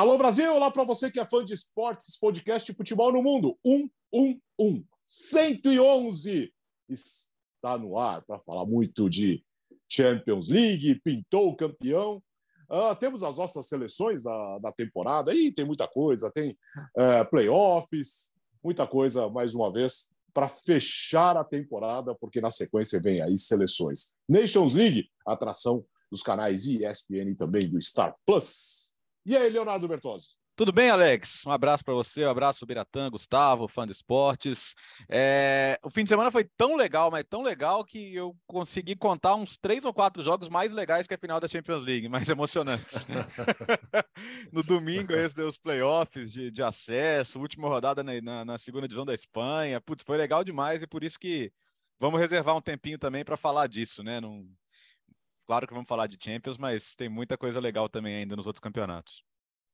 Alô Brasil, olá para você que é fã de esportes, podcast Futebol no Mundo. 111, 111 está no ar para falar muito de Champions League, pintou o campeão. Uh, temos as nossas seleções da, da temporada, aí tem muita coisa, tem uh, playoffs, muita coisa, mais uma vez, para fechar a temporada, porque na sequência vem aí seleções. Nations League, atração dos canais ESPN e também do Star Plus. E aí, Leonardo Bertozzi? Tudo bem, Alex? Um abraço para você, um abraço Biratã, Gustavo, fã de esportes. É... O fim de semana foi tão legal, mas tão legal que eu consegui contar uns três ou quatro jogos mais legais que a final da Champions League, mais emocionantes. no domingo, esse deu os playoffs de, de acesso, última rodada na, na, na, segunda divisão da Espanha. Putz, foi legal demais e por isso que vamos reservar um tempinho também para falar disso, né? Claro que vamos falar de Champions, mas tem muita coisa legal também ainda nos outros campeonatos.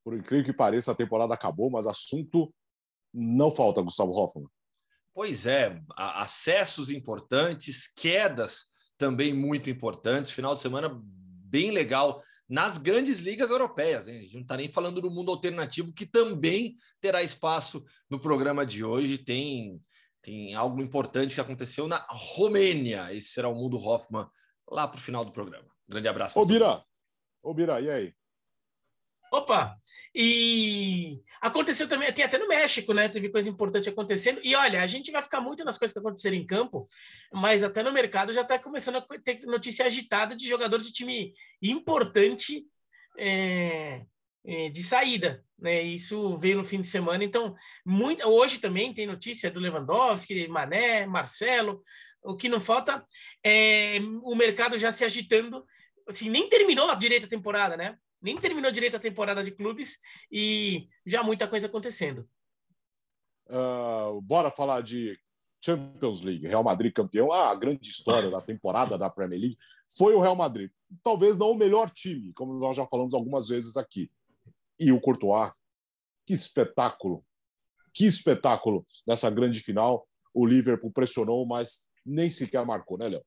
Por incrível que pareça, a temporada acabou, mas assunto não falta, Gustavo Hoffmann. Pois é, acessos importantes, quedas também muito importantes. Final de semana bem legal nas grandes ligas europeias. Hein? A gente não está nem falando do mundo alternativo, que também terá espaço no programa de hoje. Tem, tem algo importante que aconteceu na Romênia. Esse será o Mundo Hoffman lá para o final do programa. Grande abraço. Ô, Bira. Ô, Bira, e aí? Opa! E aconteceu também, tem até no México, né? Teve coisa importante acontecendo. E olha, a gente vai ficar muito nas coisas que aconteceram em campo, mas até no mercado já está começando a ter notícia agitada de jogador de time importante é, de saída. Né? Isso veio no fim de semana. Então, muito, hoje também tem notícia do Lewandowski, Mané, Marcelo. O que não falta é o mercado já se agitando. Assim, nem terminou a direita temporada, né? Nem terminou direito a temporada de clubes e já muita coisa acontecendo. Uh, bora falar de Champions League, Real Madrid campeão. Ah, a grande história da temporada da Premier League foi o Real Madrid. Talvez não o melhor time, como nós já falamos algumas vezes aqui. E o Courtois, que espetáculo! Que espetáculo nessa grande final. O Liverpool pressionou, mas nem sequer marcou, né, Léo?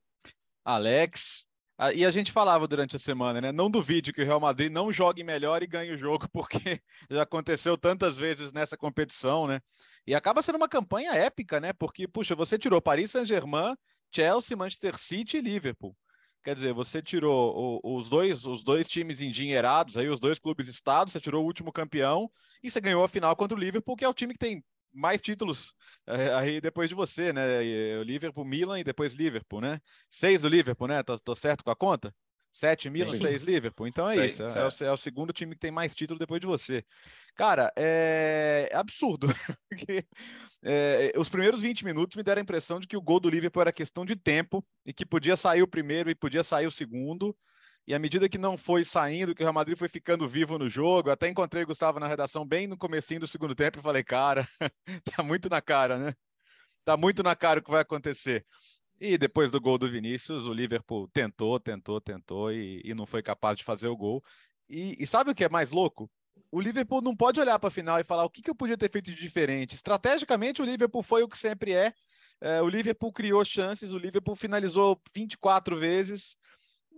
Alex. E a gente falava durante a semana, né? Não duvide que o Real Madrid não jogue melhor e ganhe o jogo, porque já aconteceu tantas vezes nessa competição, né? E acaba sendo uma campanha épica, né? Porque, puxa, você tirou Paris Saint-Germain, Chelsea, Manchester City e Liverpool. Quer dizer, você tirou os dois, os dois times endinheirados, aí os dois clubes estados, você tirou o último campeão e você ganhou a final contra o Liverpool, que é o time que tem mais títulos é, aí depois de você, né? O Liverpool, Milan e depois Liverpool, né? Seis do Liverpool, né? Tô, tô certo com a conta? Sete Milan, Sim. seis Liverpool. Então é Sim, isso. É, é, o, é, o, segundo time que tem mais título depois de você. Cara, é, é absurdo. é, os primeiros 20 minutos me deram a impressão de que o gol do Liverpool era questão de tempo e que podia sair o primeiro e podia sair o segundo. E à medida que não foi saindo, que o Real Madrid foi ficando vivo no jogo, até encontrei o Gustavo na redação bem no comecinho do segundo tempo e falei, cara, tá muito na cara, né? Tá muito na cara o que vai acontecer. E depois do gol do Vinícius, o Liverpool tentou, tentou, tentou e, e não foi capaz de fazer o gol. E, e, sabe o que é mais louco? O Liverpool não pode olhar para a final e falar o que, que eu podia ter feito de diferente. Estrategicamente, o Liverpool foi o que sempre é. é o Liverpool criou chances, o Liverpool finalizou 24 vezes,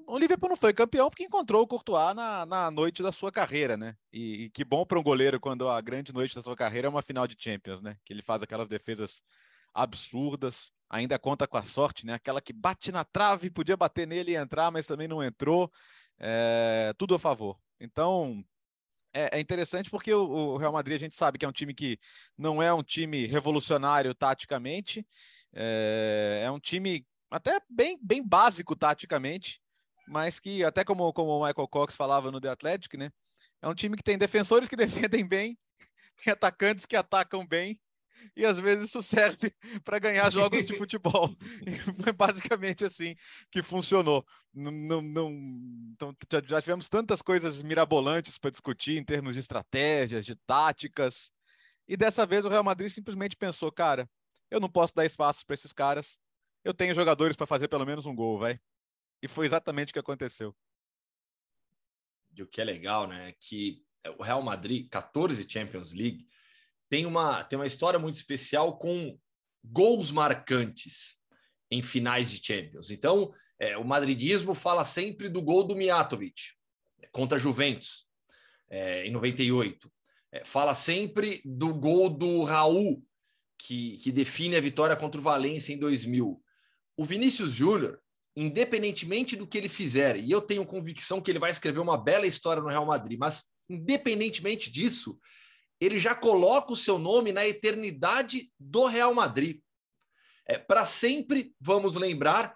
o Liverpool não foi campeão porque encontrou o Courtois na, na noite da sua carreira, né? E, e que bom para um goleiro quando a grande noite da sua carreira é uma final de Champions, né? Que ele faz aquelas defesas absurdas, ainda conta com a sorte, né? Aquela que bate na trave, podia bater nele e entrar, mas também não entrou. É, tudo a favor. Então, é, é interessante porque o, Real Madrid a gente sabe que é um time que não é um time revolucionário taticamente, é, é um time até bem, bem básico taticamente, mas que, até como, como o Michael Cox falava no The Athletic, né? É um time que tem defensores que defendem bem, tem atacantes que atacam bem, e às vezes isso serve para ganhar jogos de futebol. E foi basicamente assim que funcionou. Não, não, então, já tivemos tantas coisas mirabolantes para discutir em termos de estratégias, de táticas, e dessa vez o Real Madrid simplesmente pensou, cara, eu não posso dar espaço para esses caras. Eu tenho jogadores para fazer pelo menos um gol, vai. E foi exatamente o que aconteceu. E o que é legal, né? É que o Real Madrid, 14 Champions League, tem uma, tem uma história muito especial com gols marcantes em finais de Champions. Então, é, o madridismo fala sempre do gol do Mijatovic contra a Juventus. é, em 98. É, fala sempre do gol do Raul, que, que define a vitória contra o Valência em 2000. O Vinícius Júnior, independentemente do que ele fizer, e eu tenho convicção que ele vai escrever uma bela história no Real Madrid, mas independentemente disso, ele já coloca o seu nome na eternidade do Real Madrid. É, Para sempre vamos lembrar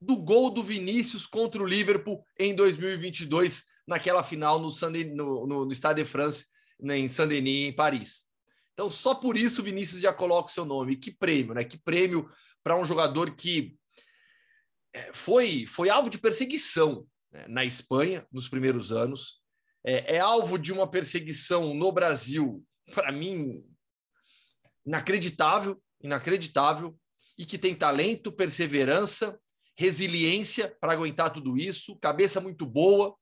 do gol do Vinícius contra o Liverpool em 2022, naquela final no, no, no, no Stade de France, né, em Saint-Denis, em Paris. Então, só por isso o Vinícius já coloca o seu nome. Que prêmio, né? Que prêmio para um jogador que é, foi, foi alvo de perseguição né, na Espanha nos primeiros anos, é, é alvo de uma perseguição no Brasil, para mim, inacreditável, inacreditável, e que tem talento, perseverança, resiliência para aguentar tudo isso, cabeça muito boa,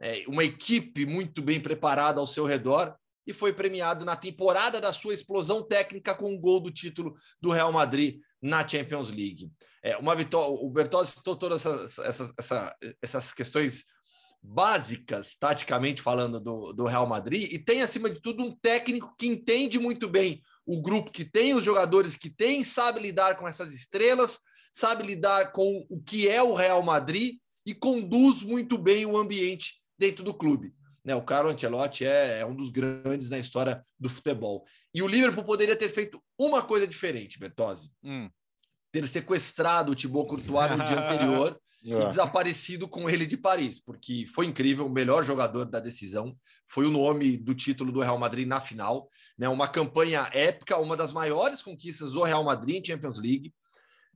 é, uma equipe muito bem preparada ao seu redor e foi premiado na temporada da sua explosão técnica com um gol do título do Real Madrid na Champions League. É, uma vitória, o Bertozzi citou todas essas, essas, essas, essas questões básicas, taticamente falando, do, do Real Madrid, e tem, acima de tudo, um técnico que entende muito bem o grupo que tem, os jogadores que tem, sabe lidar com essas estrelas, sabe lidar com o que é o Real Madrid e conduz muito bem o ambiente dentro do clube. Né, o Carlo Ancelotti é, é, um dos grandes na história do futebol. E o Liverpool poderia ter feito uma coisa diferente, Bertozzi. Hum. Ter sequestrado o Thibaut Courtois no dia anterior e é. desaparecido com ele de Paris, porque foi incrível, o melhor jogador da decisão, foi o nome do título do Real Madrid na final, né? Uma campanha épica, uma das maiores conquistas do Real Madrid em Champions League.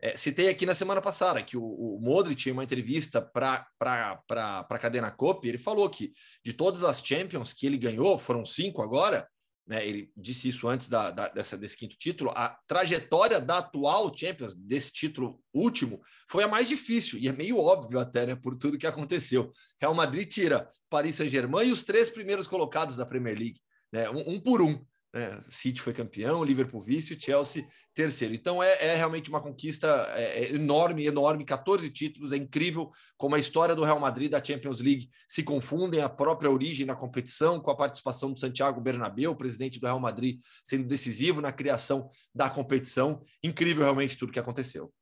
É, citei aqui na semana passada que o, o Modric, em uma entrevista para a cadena COP, ele falou que de todas as Champions que ele ganhou, foram cinco agora, né, ele disse isso antes da, da, dessa, desse quinto título, a trajetória da atual Champions, desse título último, foi a mais difícil, e é meio óbvio até, né, por tudo que aconteceu. Real Madrid tira Paris Saint-Germain e os três primeiros colocados da Premier League, né, um, um por um. Né? City foi campeão, Liverpool vice, Chelsea terceiro. Então é, é realmente uma conquista é, é enorme, enorme, 14 títulos, é incrível como a história do Real Madrid da Champions League se confundem, a própria origem na competição, com a participação do Santiago Bernabéu, presidente do Real Madrid, sendo decisivo na criação da competição. Incrível realmente tudo que aconteceu.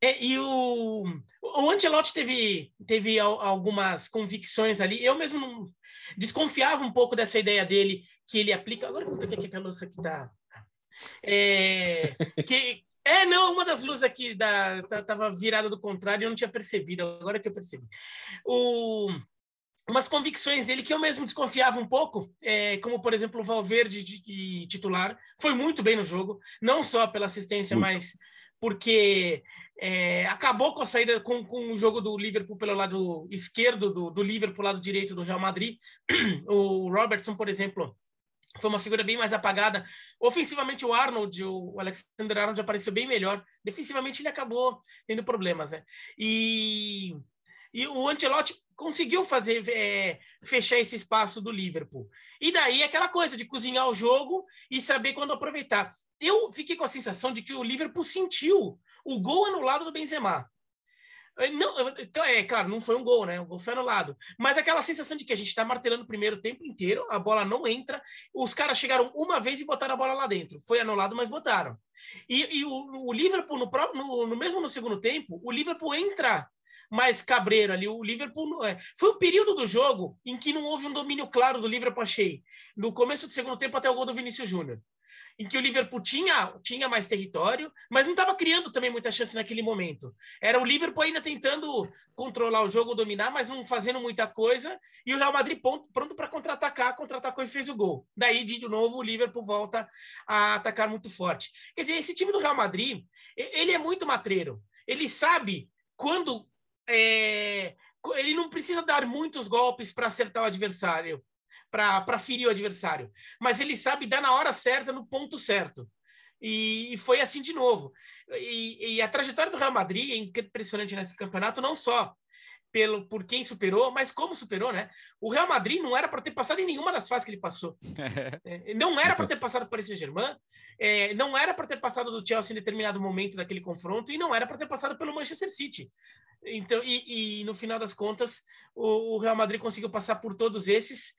É, e o, o Ancelotti teve, teve algumas convicções ali. Eu mesmo não, desconfiava um pouco dessa ideia dele que ele aplica. Agora eu aqui que a luz aqui tá. É, que, é, não, uma das luzes aqui da, tá, tava virada do contrário e eu não tinha percebido, agora que eu percebi. O, umas convicções dele que eu mesmo desconfiava um pouco, é, como por exemplo o Valverde de, de, titular, foi muito bem no jogo, não só pela assistência, muito. mas porque é, acabou com a saída com, com o jogo do Liverpool pelo lado esquerdo do, do Liverpool, lado direito do Real Madrid. O Robertson, por exemplo, foi uma figura bem mais apagada. Ofensivamente, o Arnold, o Alexander Arnold apareceu bem melhor. Defensivamente, ele acabou tendo problemas, né? E, e o Ancelotti conseguiu fazer é, fechar esse espaço do Liverpool. E daí aquela coisa de cozinhar o jogo e saber quando aproveitar eu fiquei com a sensação de que o Liverpool sentiu o gol anulado do Benzema. Não, então, é claro, não foi um gol, né? O gol foi anulado. Mas aquela sensação de que a gente está martelando o primeiro tempo inteiro, a bola não entra, os caras chegaram uma vez e botaram a bola lá dentro. Foi anulado, mas botaram. E, e o, o, Liverpool, no, no, no, mesmo no segundo tempo, o Liverpool entra mais cabreiro ali. O Liverpool. É, foi um período do jogo em que não houve um domínio claro do Liverpool, achei. No começo do segundo tempo, até o gol do Vinícius Júnior em que o Liverpool tinha, tinha mais território, mas não estava criando também muita chance naquele momento. Era o Liverpool ainda tentando controlar o jogo, dominar, mas não fazendo muita coisa, e o Real Madrid pronto para contra-atacar, contra-atacou e fez o gol. Daí, de novo, o Liverpool volta a atacar muito forte. Quer dizer, esse time do Real Madrid, ele é muito matreiro. Ele sabe quando... É, ele não precisa dar muitos golpes para acertar o adversário para ferir o adversário. Mas ele sabe dar na hora certa, no ponto certo. E, e foi assim de novo. E, e, a trajetória do Real Madrid é impressionante nesse campeonato, não só pelo por quem superou, mas como superou, né? O Real Madrid não era para ter passado em nenhuma das fases que ele passou. É, não era para ter passado por esse Germain, é, não era para ter passado do Chelsea em determinado momento daquele confronto e não era para ter passado pelo Manchester City. Então, e, e, no final das contas, o, o, Real Madrid conseguiu passar por todos esses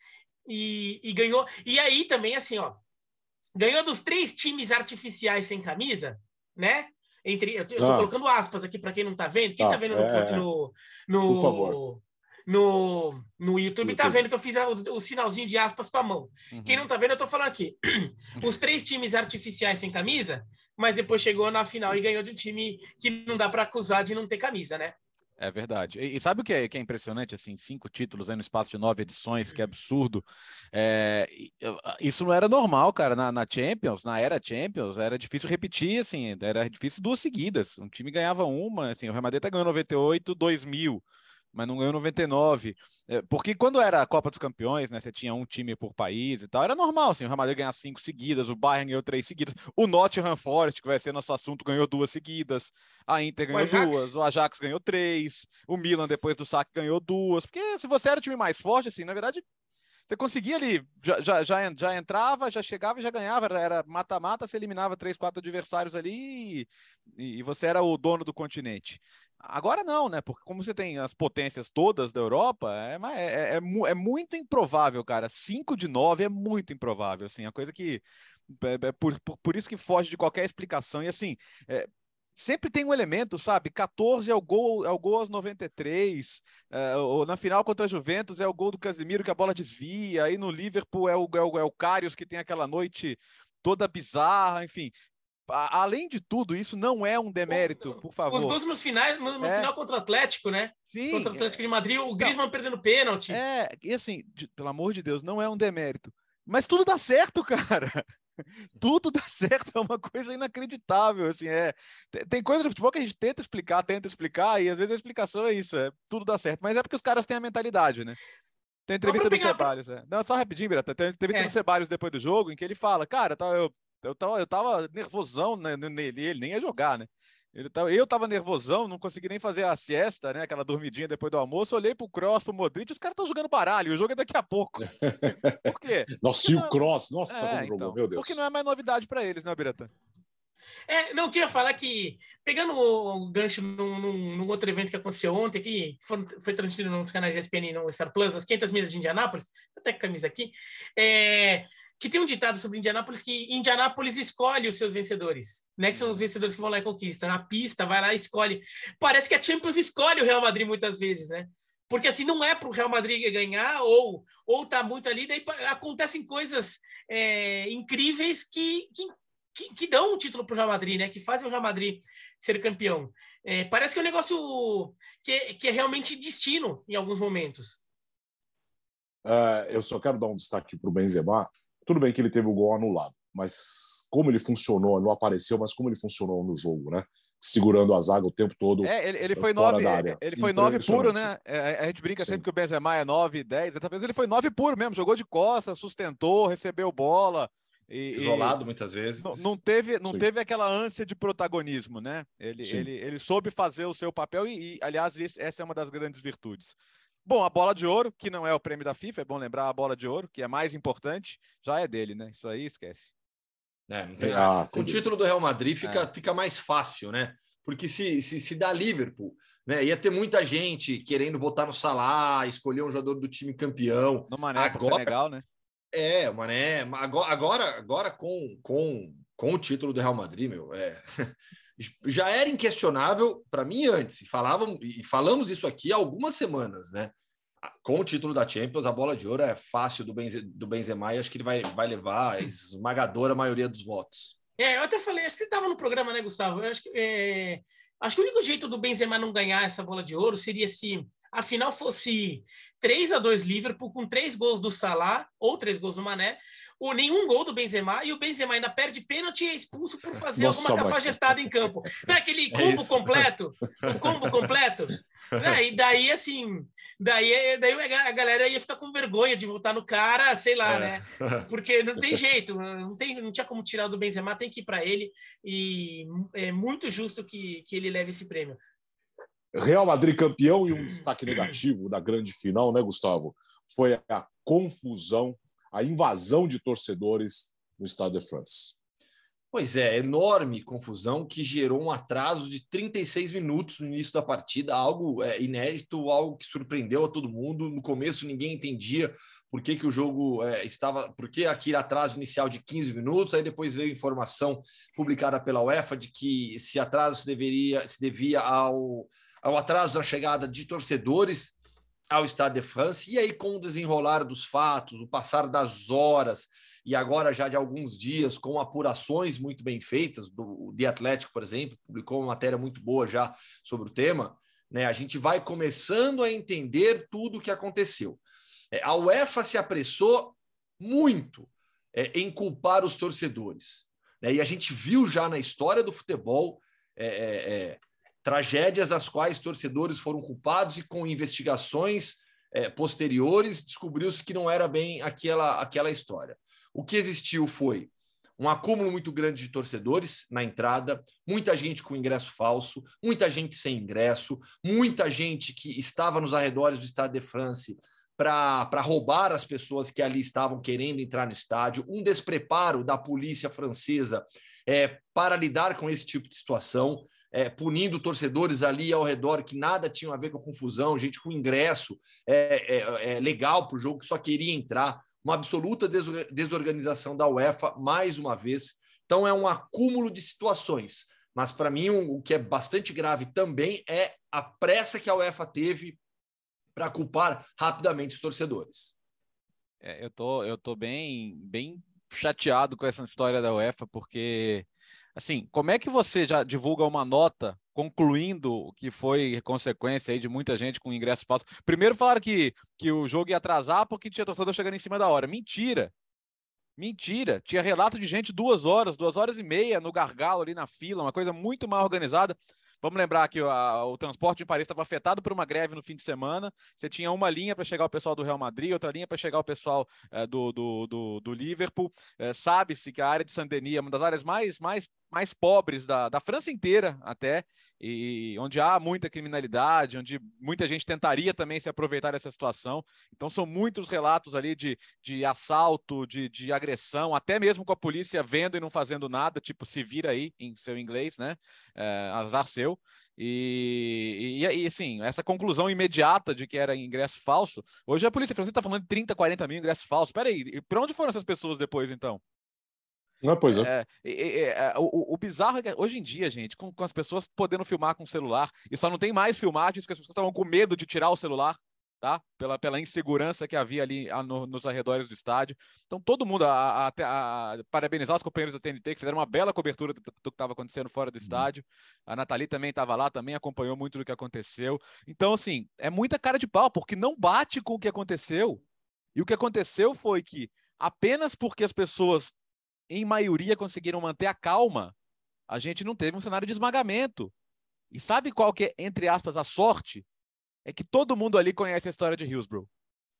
e, e, ganhou. E aí também, assim, ó, ganhou dos três times artificiais sem camisa, né? Entre, eu, estou ah. colocando aspas aqui para quem não está vendo. Quem está ah, vendo no, é, no, no, no, no YouTube está vendo que eu fiz o, o, sinalzinho de aspas com a mão. Uhum. Quem não está vendo, eu estou falando aqui. Os três times artificiais sem camisa, mas depois chegou na final e ganhou de um time que não dá para acusar de não ter camisa, né? É verdade. E, sabe o que é, que é, impressionante? Assim, cinco títulos no espaço de nove edições, que é absurdo. É, isso não era normal, cara. Na, na, Champions, na era Champions, era difícil repetir, assim, era difícil duas seguidas. Um time ganhava uma, assim, o Real Madrid tá ganhou 98, 2000 mas não ganhou 99. É, porque quando era a Copa dos Campeões, né, você tinha um time por país e tal, era normal, assim, o Real Madrid ganhar cinco seguidas, o Bayern ganhou três seguidas, o Nottingham Forest, que vai ser nosso assunto, ganhou duas seguidas, a Inter ganhou o duas, o Ajax ganhou três, o Milan, depois do saque, ganhou duas, porque se você era o time mais forte, assim, na verdade, você conseguia ali, já, já, já, já entrava, já chegava e já ganhava, era mata-mata, você eliminava três, quatro adversários ali e, e, você era o dono do continente. Agora não, né? Porque como você tem as potências todas da Europa, é, é, é, é, é muito improvável, cara. 5 de 9 é muito improvável, assim, a coisa que é, é por, por, por, isso que foge de qualquer explicação. E assim, é, sempre tem um elemento, sabe? 14 é o gol, é o gol aos 93, é, ou na final contra a Juventus é o gol do Casemiro que a bola desvia, aí no Liverpool é o, é o, é o Karius que tem aquela noite toda bizarra, enfim além de tudo, isso não é um demérito, por favor. Os gols nos finais, no, é. final contra o Atlético, né? Sim. Contra o Atlético de Madrid, o Griezmann não. perdendo pênalti. É, e assim, de, pelo amor de Deus, não é um demérito. Mas tudo dá certo, cara. Tudo dá certo, é uma coisa inacreditável, assim, é... Tem coisa no futebol que a gente tenta explicar, tenta explicar, e às vezes a explicação é isso, é tudo dá certo, mas é porque os caras têm a mentalidade, né? Tem entrevista do Ceballos, é. Não, só rapidinho, Birata. Tem entrevista é. do Ceballos depois do jogo, em que ele fala, cara, tá, eu eu tava, eu tava nervosão né, nele, ele nem ia jogar, né? Ele tava, eu tava nervosão, não consegui nem fazer a siesta, né? Aquela dormidinha depois do almoço. Olhei pro Cross, pro Modric, os caras estão jogando baralho. O jogo é daqui a pouco. Por quê? Nossa, e o Cross? Nossa, é, como jogou, então, meu Deus. Porque não é mais novidade para eles, né, Birata? É, não, eu queria falar que, pegando o gancho num, num, num outro evento que aconteceu ontem, que foi, foi transmitido nos canais ESPN e no Star Plus, as 500 milhas de Indianápolis, até com a camisa aqui, é, que tem um ditado sobre Indianápolis que Indianápolis escolhe os seus vencedores, né? Que são os vencedores que vão lá e conquistam. A pista vai lá e escolhe. Parece que a Champions escolhe o Real Madrid muitas vezes, né? Porque assim não é para o Real Madrid ganhar ou ou tá muito ali, daí acontecem coisas é, incríveis que, que, que, que dão o título para o Real Madrid, né? Que fazem o Real Madrid ser campeão. É, parece que é um negócio que, que é realmente destino em alguns momentos. Uh, eu só quero dar um destaque para o Benzema, tudo bem que ele teve o gol anulado, mas como ele funcionou, não apareceu, mas como ele funcionou no jogo, né? Segurando a zaga o tempo todo. É, ele, ele foi nove, ele foi nove puro, né? É, a gente brinca Sim. sempre que o Benzema é nove, dez. Dessa vez ele foi nove puro mesmo, jogou de costas, sustentou, recebeu bola. E, Isolado e muitas vezes. Não, não teve, não teve aquela ânsia de protagonismo, né? Ele, ele, ele soube fazer o seu papel e, e, aliás, essa é uma das grandes virtudes. Bom, a bola de ouro, que não é o prêmio da FIFA, é bom lembrar a bola de ouro, que é mais importante, já é dele, né? Isso aí esquece. É, tem... ah, com o título do Real Madrid fica, é. fica mais fácil, né? Porque se, se, se dá Liverpool, né? Ia ter muita gente querendo votar no Salah, escolher um jogador do time campeão. No Mané agora, Senegal, né? É, o Mané. Agora, agora, agora com, com, com o título do Real Madrid, meu, é. Já era inquestionável para mim antes, falavam, e falamos isso aqui há algumas semanas, né? Com o título da Champions, a bola de ouro é fácil do, Benze, do Benzema e acho que ele vai, vai levar a esmagadora maioria dos votos. É, eu até falei, acho que você estava no programa, né, Gustavo? Eu acho que, é, acho que o único jeito do Benzema não ganhar essa bola de ouro seria se a final fosse 3 a 2 Liverpool, com três gols do Salah ou três gols do Mané, o nenhum gol do Benzema e o Benzema ainda perde pênalti e é expulso por fazer Nossa, alguma cafajestada em campo. Sabe aquele é combo é completo? O combo completo? É, e daí, assim, daí, daí a galera ia ficar com vergonha de voltar no cara, sei lá, é. né? Porque não tem jeito, não, tem, não tinha como tirar do Benzema, tem que ir para ele e é muito justo que, que ele leve esse prêmio. Real Madrid campeão e um destaque negativo da grande final, né, Gustavo? Foi a confusão a invasão de torcedores no Estado de France. Pois é, enorme confusão que gerou um atraso de 36 minutos no início da partida, algo é, inédito, algo que surpreendeu a todo mundo. No começo ninguém entendia por que, que o jogo é, estava, por que aquele atraso inicial de 15 minutos, aí depois veio informação publicada pela UEFA de que esse atraso se, deveria, se devia ao, ao atraso da chegada de torcedores ao Stade de France, e aí com o desenrolar dos fatos, o passar das horas, e agora já de alguns dias, com apurações muito bem feitas, do The Atlético, por exemplo, publicou uma matéria muito boa já sobre o tema, né? A gente vai começando a entender tudo o que aconteceu. É, a UEFA se apressou muito é, em culpar os torcedores. Né? E a gente viu já na história do futebol é, é, é tragédias as quais torcedores foram culpados e com investigações é, posteriores descobriu-se que não era bem aquela, aquela história. O que existiu foi um acúmulo muito grande de torcedores na entrada, muita gente com ingresso falso, muita gente sem ingresso, muita gente que estava nos arredores do Stade de France para roubar as pessoas que ali estavam querendo entrar no estádio, um despreparo da polícia francesa é, para lidar com esse tipo de situação. É, punindo torcedores ali ao redor que nada tinham a ver com a confusão, gente com ingresso é, é, é legal para o jogo que só queria entrar uma absoluta desorganização da UEFA, mais uma vez. Então, é um acúmulo de situações. Mas, para mim, o que é bastante grave também é a pressa que a UEFA teve para culpar rapidamente os torcedores. É, eu tô, eu tô bem, bem chateado com essa história da UEFA, porque assim, como é que você já divulga uma nota concluindo o que foi consequência aí de muita gente com ingresso falso? Primeiro falaram que, que o jogo ia atrasar porque tinha torcedor chegando em cima da hora. Mentira! Mentira! Tinha relato de gente duas horas, duas horas e meia no gargalo ali na fila, uma coisa muito mal organizada. Vamos lembrar que a, o transporte em Paris estava afetado por uma greve no fim de semana. Você tinha uma linha para chegar o pessoal do Real Madrid, outra linha para chegar o pessoal é, do, do, do, do, Liverpool. É, Sabe-se que a área de Saint-Denis é uma das áreas mais, mais, mais pobres da, da França inteira, até e onde há muita criminalidade, onde muita gente tentaria também se aproveitar dessa situação. Então, são muitos relatos ali de, de assalto, de, de agressão, até mesmo com a polícia vendo e não fazendo nada, tipo, se vira aí, em seu inglês, né? É, azar seu. E, e, e, assim, essa conclusão imediata de que era ingresso falso. Hoje a polícia francesa está falando de 30, 40 mil ingressos falsos. Peraí, para onde foram essas pessoas depois, então? Não, pois é. é, é, é o, o, bizarro é que hoje em dia, gente, com, com, as pessoas podendo filmar com o celular, e só não tem mais filmagens porque as pessoas estavam com medo de tirar o celular, tá? Pela, pela insegurança que havia ali a, no, nos arredores do estádio. Então, todo mundo, a, a, a, parabenizar os companheiros da TNT que fizeram uma bela cobertura do, do que estava acontecendo fora do uhum. estádio. A Nathalie também estava lá, também acompanhou muito do que aconteceu. Então, assim, é muita cara de pau, porque não bate com o que aconteceu. E o que aconteceu foi que apenas porque as pessoas em maioria, conseguiram manter a calma, a gente não teve um cenário de esmagamento. E sabe qual que é, entre aspas, a sorte? É que todo mundo ali conhece a história de Hillsborough.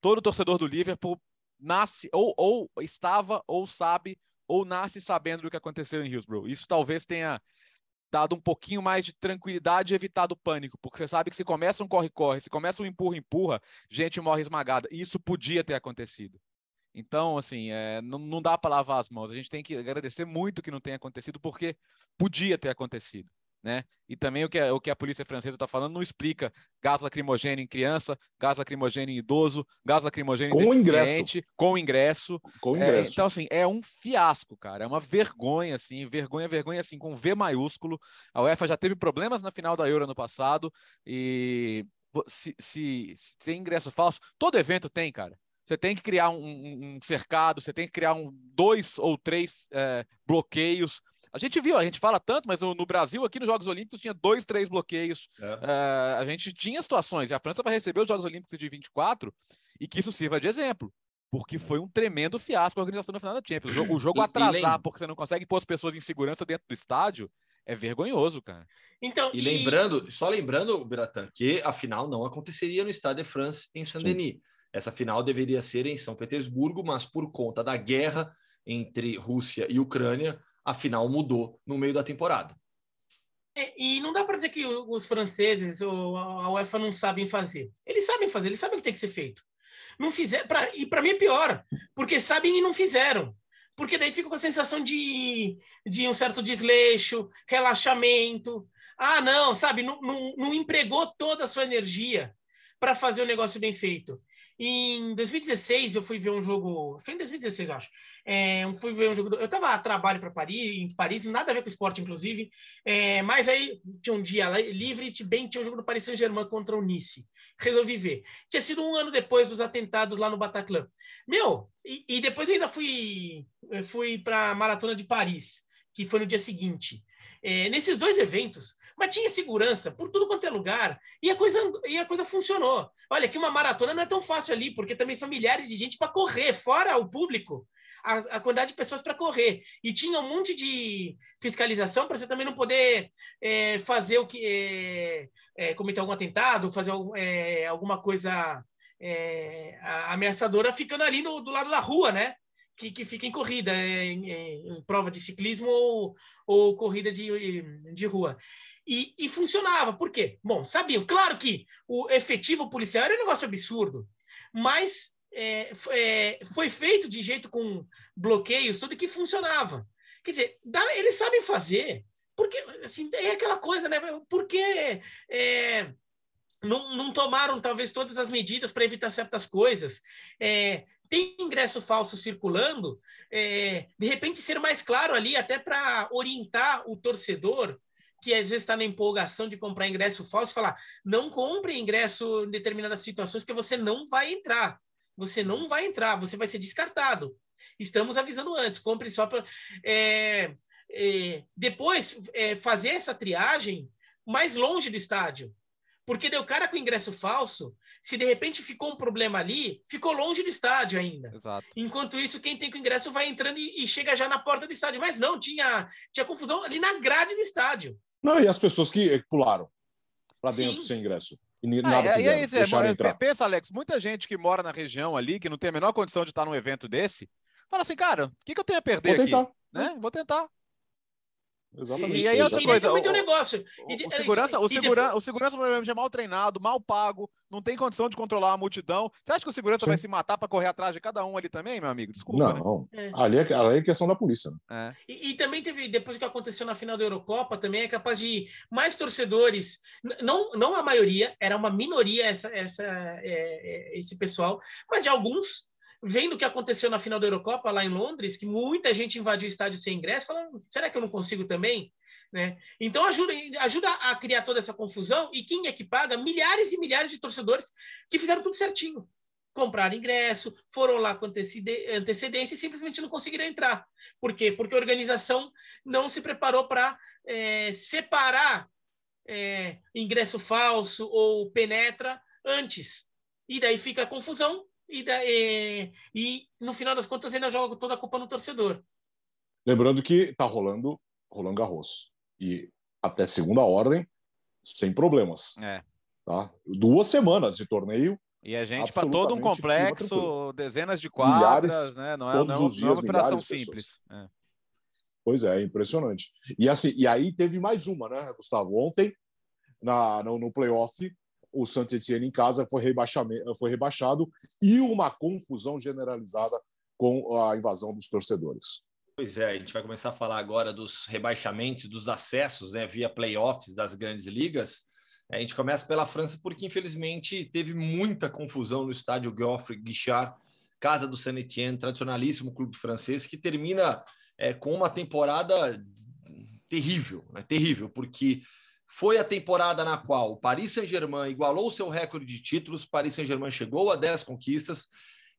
Todo torcedor do Liverpool nasce, ou, ou estava, ou sabe, ou nasce sabendo do que aconteceu em Hillsborough. Isso talvez tenha dado um pouquinho mais de tranquilidade e evitado o pânico, porque você sabe que se começa um corre-corre, se começa um empurra-empurra, gente morre esmagada. E isso podia ter acontecido. Então, assim, é, não, não dá para lavar as mãos. A gente tem que agradecer muito que não tenha acontecido, porque podia ter acontecido. Né? E também o que, a, o que a polícia francesa está falando não explica gás lacrimogêneo em criança, gás lacrimogêneo em idoso, gás lacrimogêneo com ingresso. com ingresso. Com é, ingresso. É, então, assim, é um fiasco, cara. É uma vergonha, assim, vergonha, vergonha, assim, com V maiúsculo. A UEFA já teve problemas na final da Euro no passado e se, se, se tem ingresso falso, todo evento tem, cara. Você tem que criar um, um, cercado, você tem que criar um, dois ou três é, bloqueios. A gente viu, a gente fala tanto, mas no, no, Brasil, aqui nos Jogos Olímpicos, tinha dois, três bloqueios. É. É, a gente tinha situações, e a França vai receber os Jogos Olímpicos de 24 e que isso sirva de exemplo. Porque foi um tremendo fiasco a organização da final da Champions. O jogo, o jogo atrasar porque você não consegue pôr as pessoas em segurança dentro do estádio é vergonhoso, cara. Então, e, e... lembrando, só lembrando, Biratan, que a final não aconteceria no Stade de France em Saint-Denis. Essa final deveria ser em São Petersburgo, mas por conta da guerra entre Rússia e Ucrânia, a final mudou no meio da temporada. É, e não dá para dizer que os franceses ou a UEFA não sabem fazer. Eles sabem fazer, eles sabem o que tem que ser feito. Não fizer, pra, e para mim é pior, porque sabem e não fizeram. porque daí fica com a sensação de, de um certo desleixo, relaxamento. Ah, não, sabe, não, não, não empregou toda a sua energia para fazer o negócio bem feito. Em 2016, eu fui ver um jogo. Foi em 2016, eu acho. É, eu fui ver um jogo. Eu estava a trabalho para Paris, em Paris, nada a ver com esporte, inclusive. É, mas aí tinha um dia livre bem tinha um jogo do Paris Saint-Germain contra o Nice. Resolvi ver. Tinha sido um ano depois dos atentados lá no Bataclan. Meu, e, e depois eu ainda fui, fui para a Maratona de Paris, que foi no dia seguinte. É, nesses dois eventos, mas tinha segurança por tudo quanto é lugar e a coisa, e a coisa funcionou. Olha, que uma maratona não é tão fácil ali, porque também são milhares de gente para correr, fora o público, a, a quantidade de pessoas para correr. E tinha um monte de fiscalização para você também não poder é, fazer o que. É, é cometer algum atentado, fazer é, alguma coisa é, ameaçadora ficando ali no, do lado da rua, né? Que, que fica em corrida, em, em, prova de ciclismo ou, ou corrida de, de rua. E, e, funcionava. Por quê? Bom, sabiam. Claro que o efetivo policial era um negócio absurdo, mas é, é, foi feito de jeito com bloqueios, tudo que funcionava. Quer dizer, dá, eles sabem fazer, porque assim, é aquela coisa, né? Porque é, não, não, tomaram talvez todas as medidas para evitar certas coisas. Tem ingresso falso circulando, é, de repente ser mais claro ali, até para orientar o torcedor que às vezes está na empolgação de comprar ingresso falso, falar: não compre ingresso em determinadas situações, porque você não vai entrar. Você não vai entrar, você vai ser descartado. Estamos avisando antes, compre só para. É, é, depois, é, fazer essa triagem mais longe do estádio. Porque deu cara com ingresso falso, se de repente ficou um problema ali, ficou longe do estádio ainda. Exato. Enquanto isso, quem tem com ingresso vai entrando e, e, chega já na porta do estádio. Mas não, tinha, tinha confusão ali na grade do estádio. Não, e as pessoas que pularam para dentro Sim. sem ingresso. E nada ah, fizeram, é, é, é, entrar. Pensa, Alex, muita gente que mora na região ali, que não tem a menor condição de estar num evento desse, fala assim, cara, o que, que eu tenho a perder Vou tentar. aqui? Né? Vou tentar. Exatamente. E aí outra coisa, o, negócio. O, segurança, o, segura, o segurança é mal treinado, mal pago, não tem condição de controlar a multidão. Você acha que o segurança Sim. vai se matar para correr atrás de cada um ali também, meu amigo? Desculpa. Não, né? é. ali, é, ali é questão da polícia. Né? É. E, e, também teve, depois do que aconteceu na final da Eurocopa, também é capaz de mais torcedores, não, não a maioria, era uma minoria essa, essa, é, é, esse pessoal, mas de alguns vendo o que aconteceu na final da Eurocopa lá em Londres, que muita gente invadiu o estádio sem ingresso, falando, será que eu não consigo também? Né? Então ajuda, ajuda a criar toda essa confusão e quem é que paga? Milhares e milhares de torcedores que fizeram tudo certinho. Compraram ingresso, foram lá com antecedência e simplesmente não conseguiram entrar. Por quê? Porque a organização não se preparou para é, separar é, ingresso falso ou penetra antes. E daí fica a confusão e, e, e no final das contas ainda joga toda a culpa no torcedor. Lembrando que está rolando Roland Garros. E até segunda ordem, sem problemas. É. Tá? Duas semanas de torneio. E a gente para todo um complexo, dezenas de quadras, Milhares, né? Não é, todos não, os dias, não é uma operação simples. É. Pois é, é impressionante. E assim, e aí teve mais uma, né, Gustavo? Ontem, na, no, no playoff, o Saint Etienne em casa foi, foi rebaixado e uma confusão generalizada com a invasão dos torcedores. Pois é, a gente vai começar a falar agora dos rebaixamentos, dos acessos né, via playoffs das grandes ligas. A gente começa pela França porque, infelizmente, teve muita confusão no estádio Geoffrey Guichard, casa do Saint Etienne, tradicionalíssimo clube francês, que termina é, com uma temporada terrível, né, terrível, porque foi a temporada na qual o Paris Saint-Germain igualou seu recorde de títulos, Paris Saint-Germain chegou a 10 conquistas,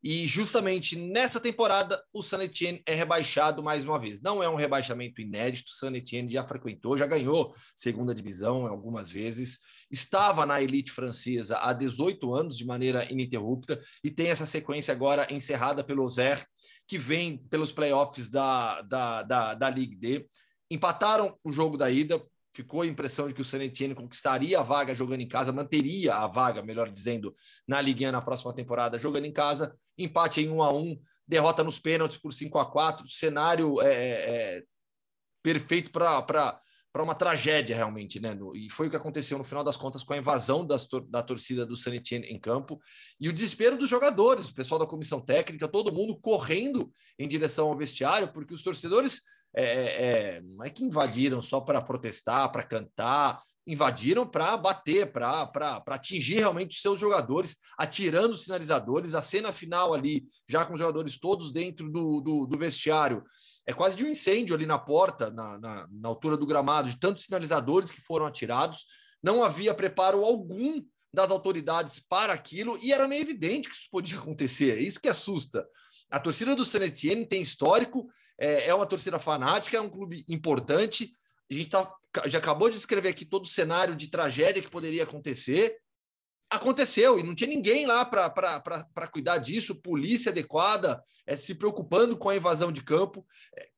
e justamente nessa temporada o San Etienne é rebaixado mais uma vez. Não é um rebaixamento inédito, o San Etienne já frequentou, já ganhou segunda divisão algumas vezes, estava na elite francesa há 18 anos de maneira ininterrupta e tem essa sequência agora encerrada pelo Auxerre, que vem pelos playoffs da, da, da, da Ligue D. Empataram o jogo da ida, ficou a impressão de que o San Etienne conquistaria a vaga jogando em casa, manteria a vaga, melhor dizendo, na Ligue na próxima temporada jogando em casa. Empate em 1 a 1 derrota nos pênaltis por 5 a 4 cenário é, é, é perfeito para uma tragédia realmente, né? E foi o que aconteceu no final das contas com a invasão das, da torcida do San Etienne em campo e o desespero dos jogadores, o pessoal da comissão técnica, todo mundo correndo em direção ao vestiário, porque os torcedores é, é, é não é que invadiram só para protestar, para cantar, invadiram para bater, para atingir realmente os seus jogadores, atirando os sinalizadores. A cena final ali, já com os jogadores todos dentro do, do, do vestiário, é quase de um incêndio ali na porta, na, na, na altura do gramado, de tantos sinalizadores que foram atirados. Não havia preparo algum das autoridades para aquilo e era meio evidente que isso podia acontecer. É isso que assusta. A torcida do San Etienne tem histórico, é, é uma torcida fanática, é um clube importante. A gente tá, já acabou de escrever aqui todo o cenário de tragédia que poderia acontecer aconteceu e não tinha ninguém lá para cuidar disso, polícia adequada, é, se preocupando com a invasão de campo. É,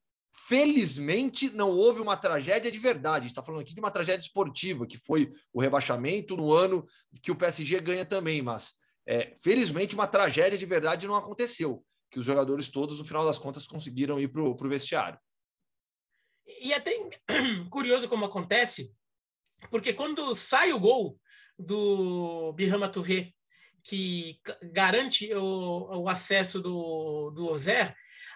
felizmente não houve uma tragédia de verdade. A gente está falando aqui de uma tragédia esportiva, que foi o rebaixamento no ano que o PSG ganha também, mas é, felizmente uma tragédia de verdade não aconteceu, que os jogadores todos, no final das contas, conseguiram ir para o vestiário. E é até curioso como acontece, porque quando sai o gol, do Birama Touré, que garante o, o acesso do, do Ozer,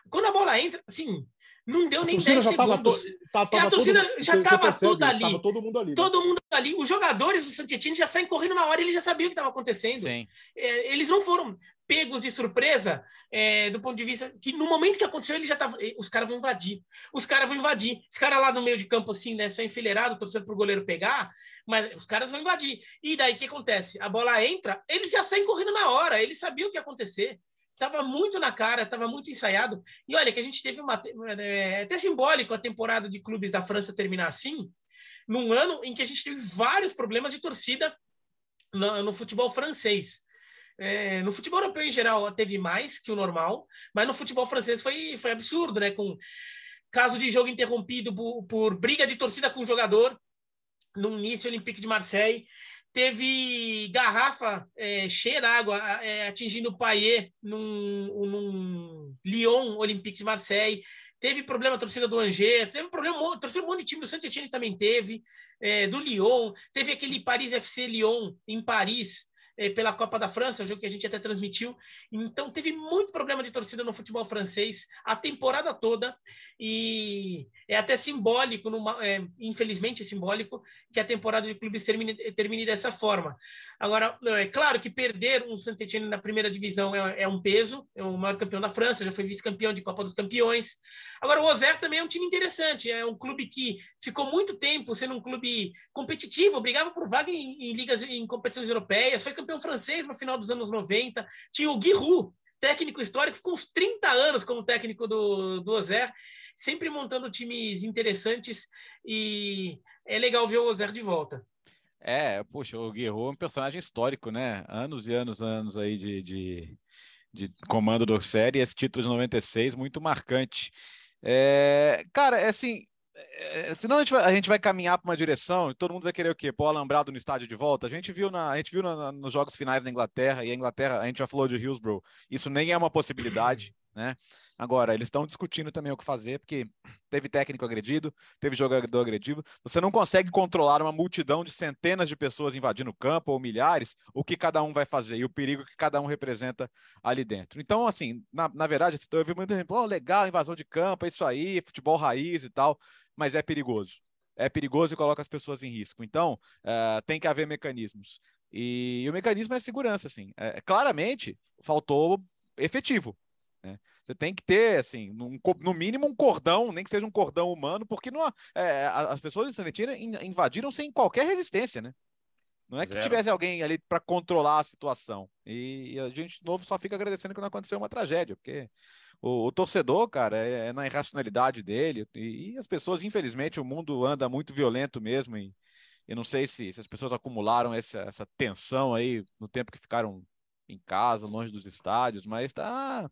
quando a bola entra, assim, não deu nem 10 segundos. Tava, tava a torcida todo, já estava toda ali. Tava todo mundo ali. Né? Todo mundo ali. Os jogadores do Santiettini já saem correndo na hora, eles já sabiam o que estava acontecendo. É, eles não foram pegos de surpresa é, do ponto de vista que no momento que aconteceu ele já tava os caras vão invadir. Os caras vão invadir. Os caras lá no meio de campo assim né só enfileirado torcendo pro goleiro pegar mas os caras vão invadir. E daí o que acontece? A bola entra eles já saem correndo na hora eles sabiam o que ia acontecer. Tava muito na cara, tava muito ensaiado. E olha que a gente teve uma é, até simbólico a temporada de clubes da França terminar assim, num ano em que a gente teve vários problemas de torcida no, no futebol francês. É, no futebol europeu em geral teve mais que o normal, mas no futebol francês foi, foi absurdo, né? Com caso de jogo interrompido por, por briga de torcida com o jogador no Nice Olympique de Marseille. Teve garrafa é, cheia d'água é, atingindo o Payet num, num Lyon Olympique de Marseille. Teve problema a torcida do Angers, teve problema, torcida um monte de time do Saint-Etienne também teve, é, do Lyon, teve aquele Paris FC Lyon em Paris, pela Copa da França, um jogo que a gente até transmitiu. Então teve muito problema de torcida no futebol francês a temporada toda e é até simbólico, numa, é, infelizmente é simbólico, que a temporada de clubes termine, termine dessa forma. Agora, é claro que perder um Saint-Etienne na primeira divisão é, é, um peso, é o maior campeão da França, já foi vice-campeão de Copa dos Campeões. Agora, o Auxerre também é um time interessante, é um clube que ficou muito tempo sendo um clube competitivo, brigava por vaga em, em ligas, em competições europeias, foi campeão francês no final dos anos 90, tinha o Giroud, técnico histórico, ficou uns 30 anos como técnico do, do Auxerre, sempre montando times interessantes e é legal ver o Auxerre de volta. É, poxa, o Guerreiro é um personagem histórico, né? Anos e anos, anos aí de, de, de comando do série, esse título de 96, muito marcante. É, cara, é assim, é, senão a gente, vai, a gente vai caminhar para uma direção e todo mundo vai querer o quê? Pôr alambrado no estádio de volta. A gente viu, na, a gente viu na, nos jogos finais da Inglaterra, e a Inglaterra, a gente já falou de Hillsborough, isso nem é uma possibilidade. Né? Agora, eles estão discutindo também o que fazer, porque teve técnico agredido, teve jogador agredido. Você não consegue controlar uma multidão de centenas de pessoas invadindo o campo, ou milhares, o que cada um vai fazer e o perigo que cada um representa ali dentro. Então, assim, na, na verdade, eu vi muito tempo, oh, legal, invasão de campo, é isso aí, futebol raiz e tal, mas é perigoso. É perigoso e coloca as pessoas em risco. Então, uh, tem que haver mecanismos. E, e, o mecanismo é segurança, assim. É, claramente, faltou efetivo né? Você tem que ter, assim, no, no, mínimo um cordão, nem que seja um cordão humano, porque não, é, as pessoas de Salentina invadiram sem qualquer resistência, né? Não é que Zero. tivesse alguém ali para controlar a situação. E, e, a gente, de novo, só fica agradecendo que não aconteceu uma tragédia, porque o, o torcedor, cara, é, é, na irracionalidade dele. E, e, as pessoas, infelizmente, o mundo anda muito violento mesmo. E eu não sei se, se as pessoas acumularam essa, essa tensão aí no tempo que ficaram em casa, longe dos estádios, mas tá.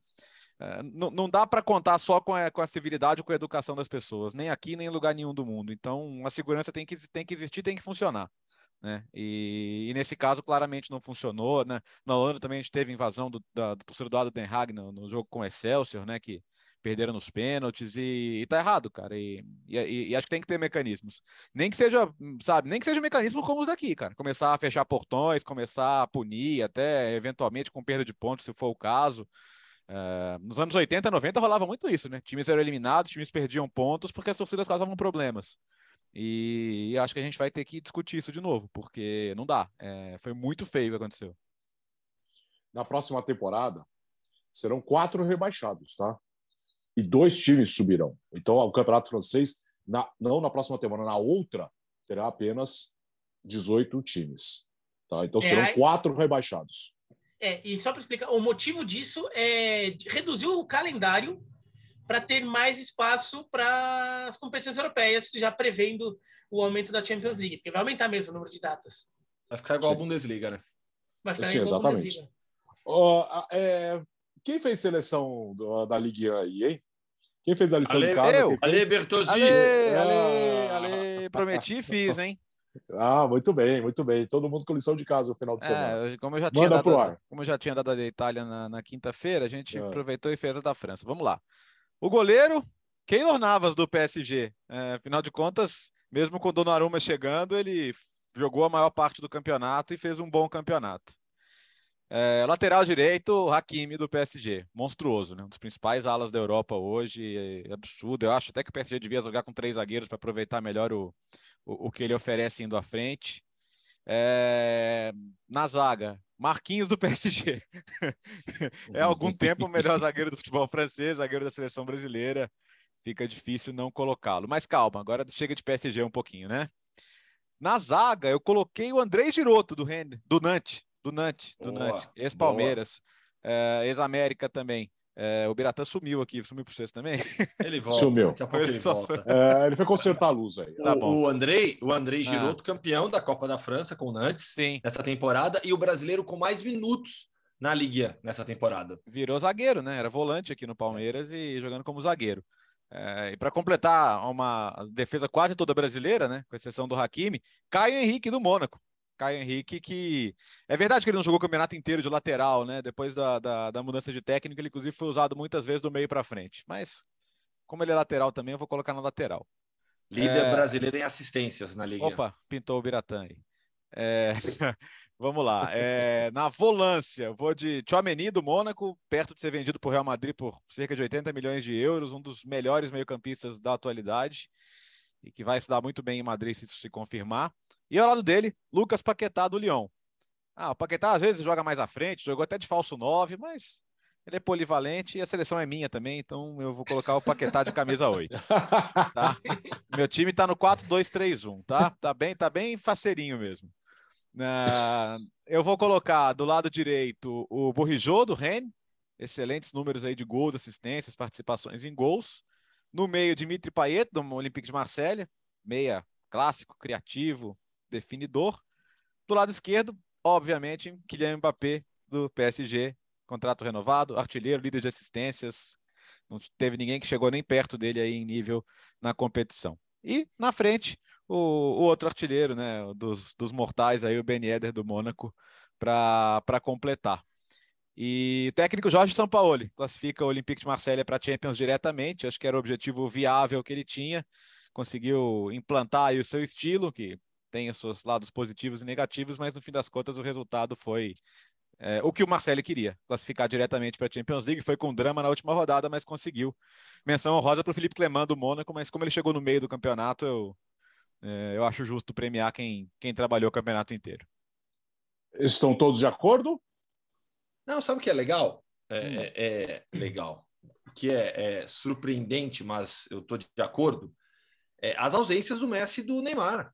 É, não, não dá para contar só com a, com a civilidade ou com a educação das pessoas, nem aqui, nem em lugar nenhum do mundo. Então, a segurança tem que, tem que existir, tem que funcionar. Né? E, e, nesse caso, claramente não funcionou. Né? Na Holanda também a gente teve invasão do, da, do torcedor do Den Haag no, no, jogo com o Excelsior, né? que perderam nos pênaltis e, e tá errado, cara. E, e, e, acho que tem que ter mecanismos. Nem que seja, sabe, nem que seja um mecanismo como os daqui, cara. Começar a fechar portões, começar a punir, até eventualmente com perda de pontos, se for o caso. Uh, nos anos 80, 90 rolava muito isso, né? Times eram eliminados, times perdiam pontos porque as torcidas causavam problemas. E, e acho que a gente vai ter que discutir isso de novo, porque não dá. É, foi muito feio o que aconteceu. Na próxima temporada, serão quatro rebaixados, tá? E dois times subirão. Então, o campeonato francês, na, não na próxima temporada, na outra, terá apenas 18 times. Tá? Então, serão é, quatro rebaixados. É, e só para explicar, o motivo disso é reduzir o calendário para ter mais espaço para as competições europeias, já prevendo o aumento da Champions League, porque vai aumentar mesmo o número de datas. Vai ficar igual a Bundesliga, né? Vai ficar Sim, igual exatamente. a Bundesliga. Uh, é, quem fez seleção do, da Ligue 1 aí, hein? Quem fez a lição Ale, de casa? Eu. Ale Bertozzi. Ale, Ale, Ale, prometi e fiz, hein? Ah, muito bem, muito bem. Todo mundo com lição de casa no final de é, semana. Como eu já tinha Manda dado, como eu já tinha dado a da Itália na, na quinta-feira, a gente é. aproveitou e fez a da França. Vamos lá. O goleiro, Keylor Navas do PSG. É, afinal de contas, mesmo com o Donnarumma chegando, ele jogou a maior parte do campeonato e fez um bom campeonato. É, lateral direito, Hakimi do PSG, monstruoso, né? Um dos principais alas da Europa hoje, é absurdo. Eu acho até que o PSG devia jogar com três zagueiros para aproveitar melhor o, o, o, que ele oferece indo à frente. É, na zaga, Marquinhos do PSG. é algum tempo o melhor zagueiro do futebol francês, zagueiro da seleção brasileira. Fica difícil não colocá-lo. Mas calma, agora chega de PSG um pouquinho, né? Na zaga, eu coloquei o André Giroto do, Rende, do Nantes. Do Nantes, do Nantes. Ex-Palmeiras, é, ex-América também. É, o Biratã sumiu aqui, sumiu para vocês também. Ele volta. Sumiu. Daqui a pouco ele, volta. É, ele foi consertar a luz aí. Tá o, o Andrei, o Andrei ah. Giroto, ah. campeão da Copa da França com o Nantes Sim. nessa temporada e o brasileiro com mais minutos na Liga nessa temporada. Virou zagueiro, né? Era volante aqui no Palmeiras e jogando como zagueiro. É, e para completar uma defesa quase toda brasileira, né? Com exceção do Hakimi, Caio Henrique do Mônaco. Caio Henrique, que é verdade que ele não jogou o campeonato inteiro de lateral, né? Depois da, da, da mudança de técnico, ele inclusive foi usado muitas vezes do meio para frente. Mas, como ele é lateral também, eu vou colocar na lateral. Líder é... brasileiro em assistências na Liga. Opa, pintou o Biratã aí. É... Vamos lá. É... Na volância, vou de Chouameni do Mônaco, perto de ser vendido por Real Madrid por cerca de 80 milhões de euros, um dos melhores meio-campistas da atualidade e que vai se dar muito bem em Madrid se isso se confirmar. E ao lado dele, Lucas Paquetá do Lyon. Ah, o Paquetá às vezes joga mais à frente, jogou até de falso 9, mas ele é polivalente e a seleção é minha também, então eu vou colocar o Paquetá de camisa 8. Tá? Meu time tá no 4-2-3-1, tá? Tá bem, tá bem faceirinho mesmo. Uh, eu vou colocar do lado direito o Borrijô do Rennes, excelentes números aí de gols, assistências, participações em gols. No meio, Dimitri Payet, do Olympique de Marselha, meia clássico, criativo, definidor. Do lado esquerdo, obviamente, Kylian Mbappé do PSG, contrato renovado, artilheiro, líder de assistências. Não teve ninguém que chegou nem perto dele aí em nível na competição. E na frente, o, o outro artilheiro, né, dos, dos mortais aí, o Ben Eder do Mônaco, para completar. E o técnico Jorge Sampaoli classifica o Olympique de Marselha para Champions diretamente, acho que era o objetivo viável que ele tinha, conseguiu implantar o seu estilo, que tem os seus lados positivos e negativos, mas no fim das contas o resultado foi é, o que o Marcelo queria, classificar diretamente para a Champions League. Foi com drama na última rodada, mas conseguiu. Menção honrosa para o Felipe Clemã do Mônaco, mas como ele chegou no meio do campeonato, eu, é, eu acho justo premiar quem, quem trabalhou o campeonato inteiro. Estão todos de acordo? Não, sabe o que é legal? É, hum. é, é legal. O que é, é, surpreendente, mas eu estou de acordo, é as ausências do Messi e do Neymar.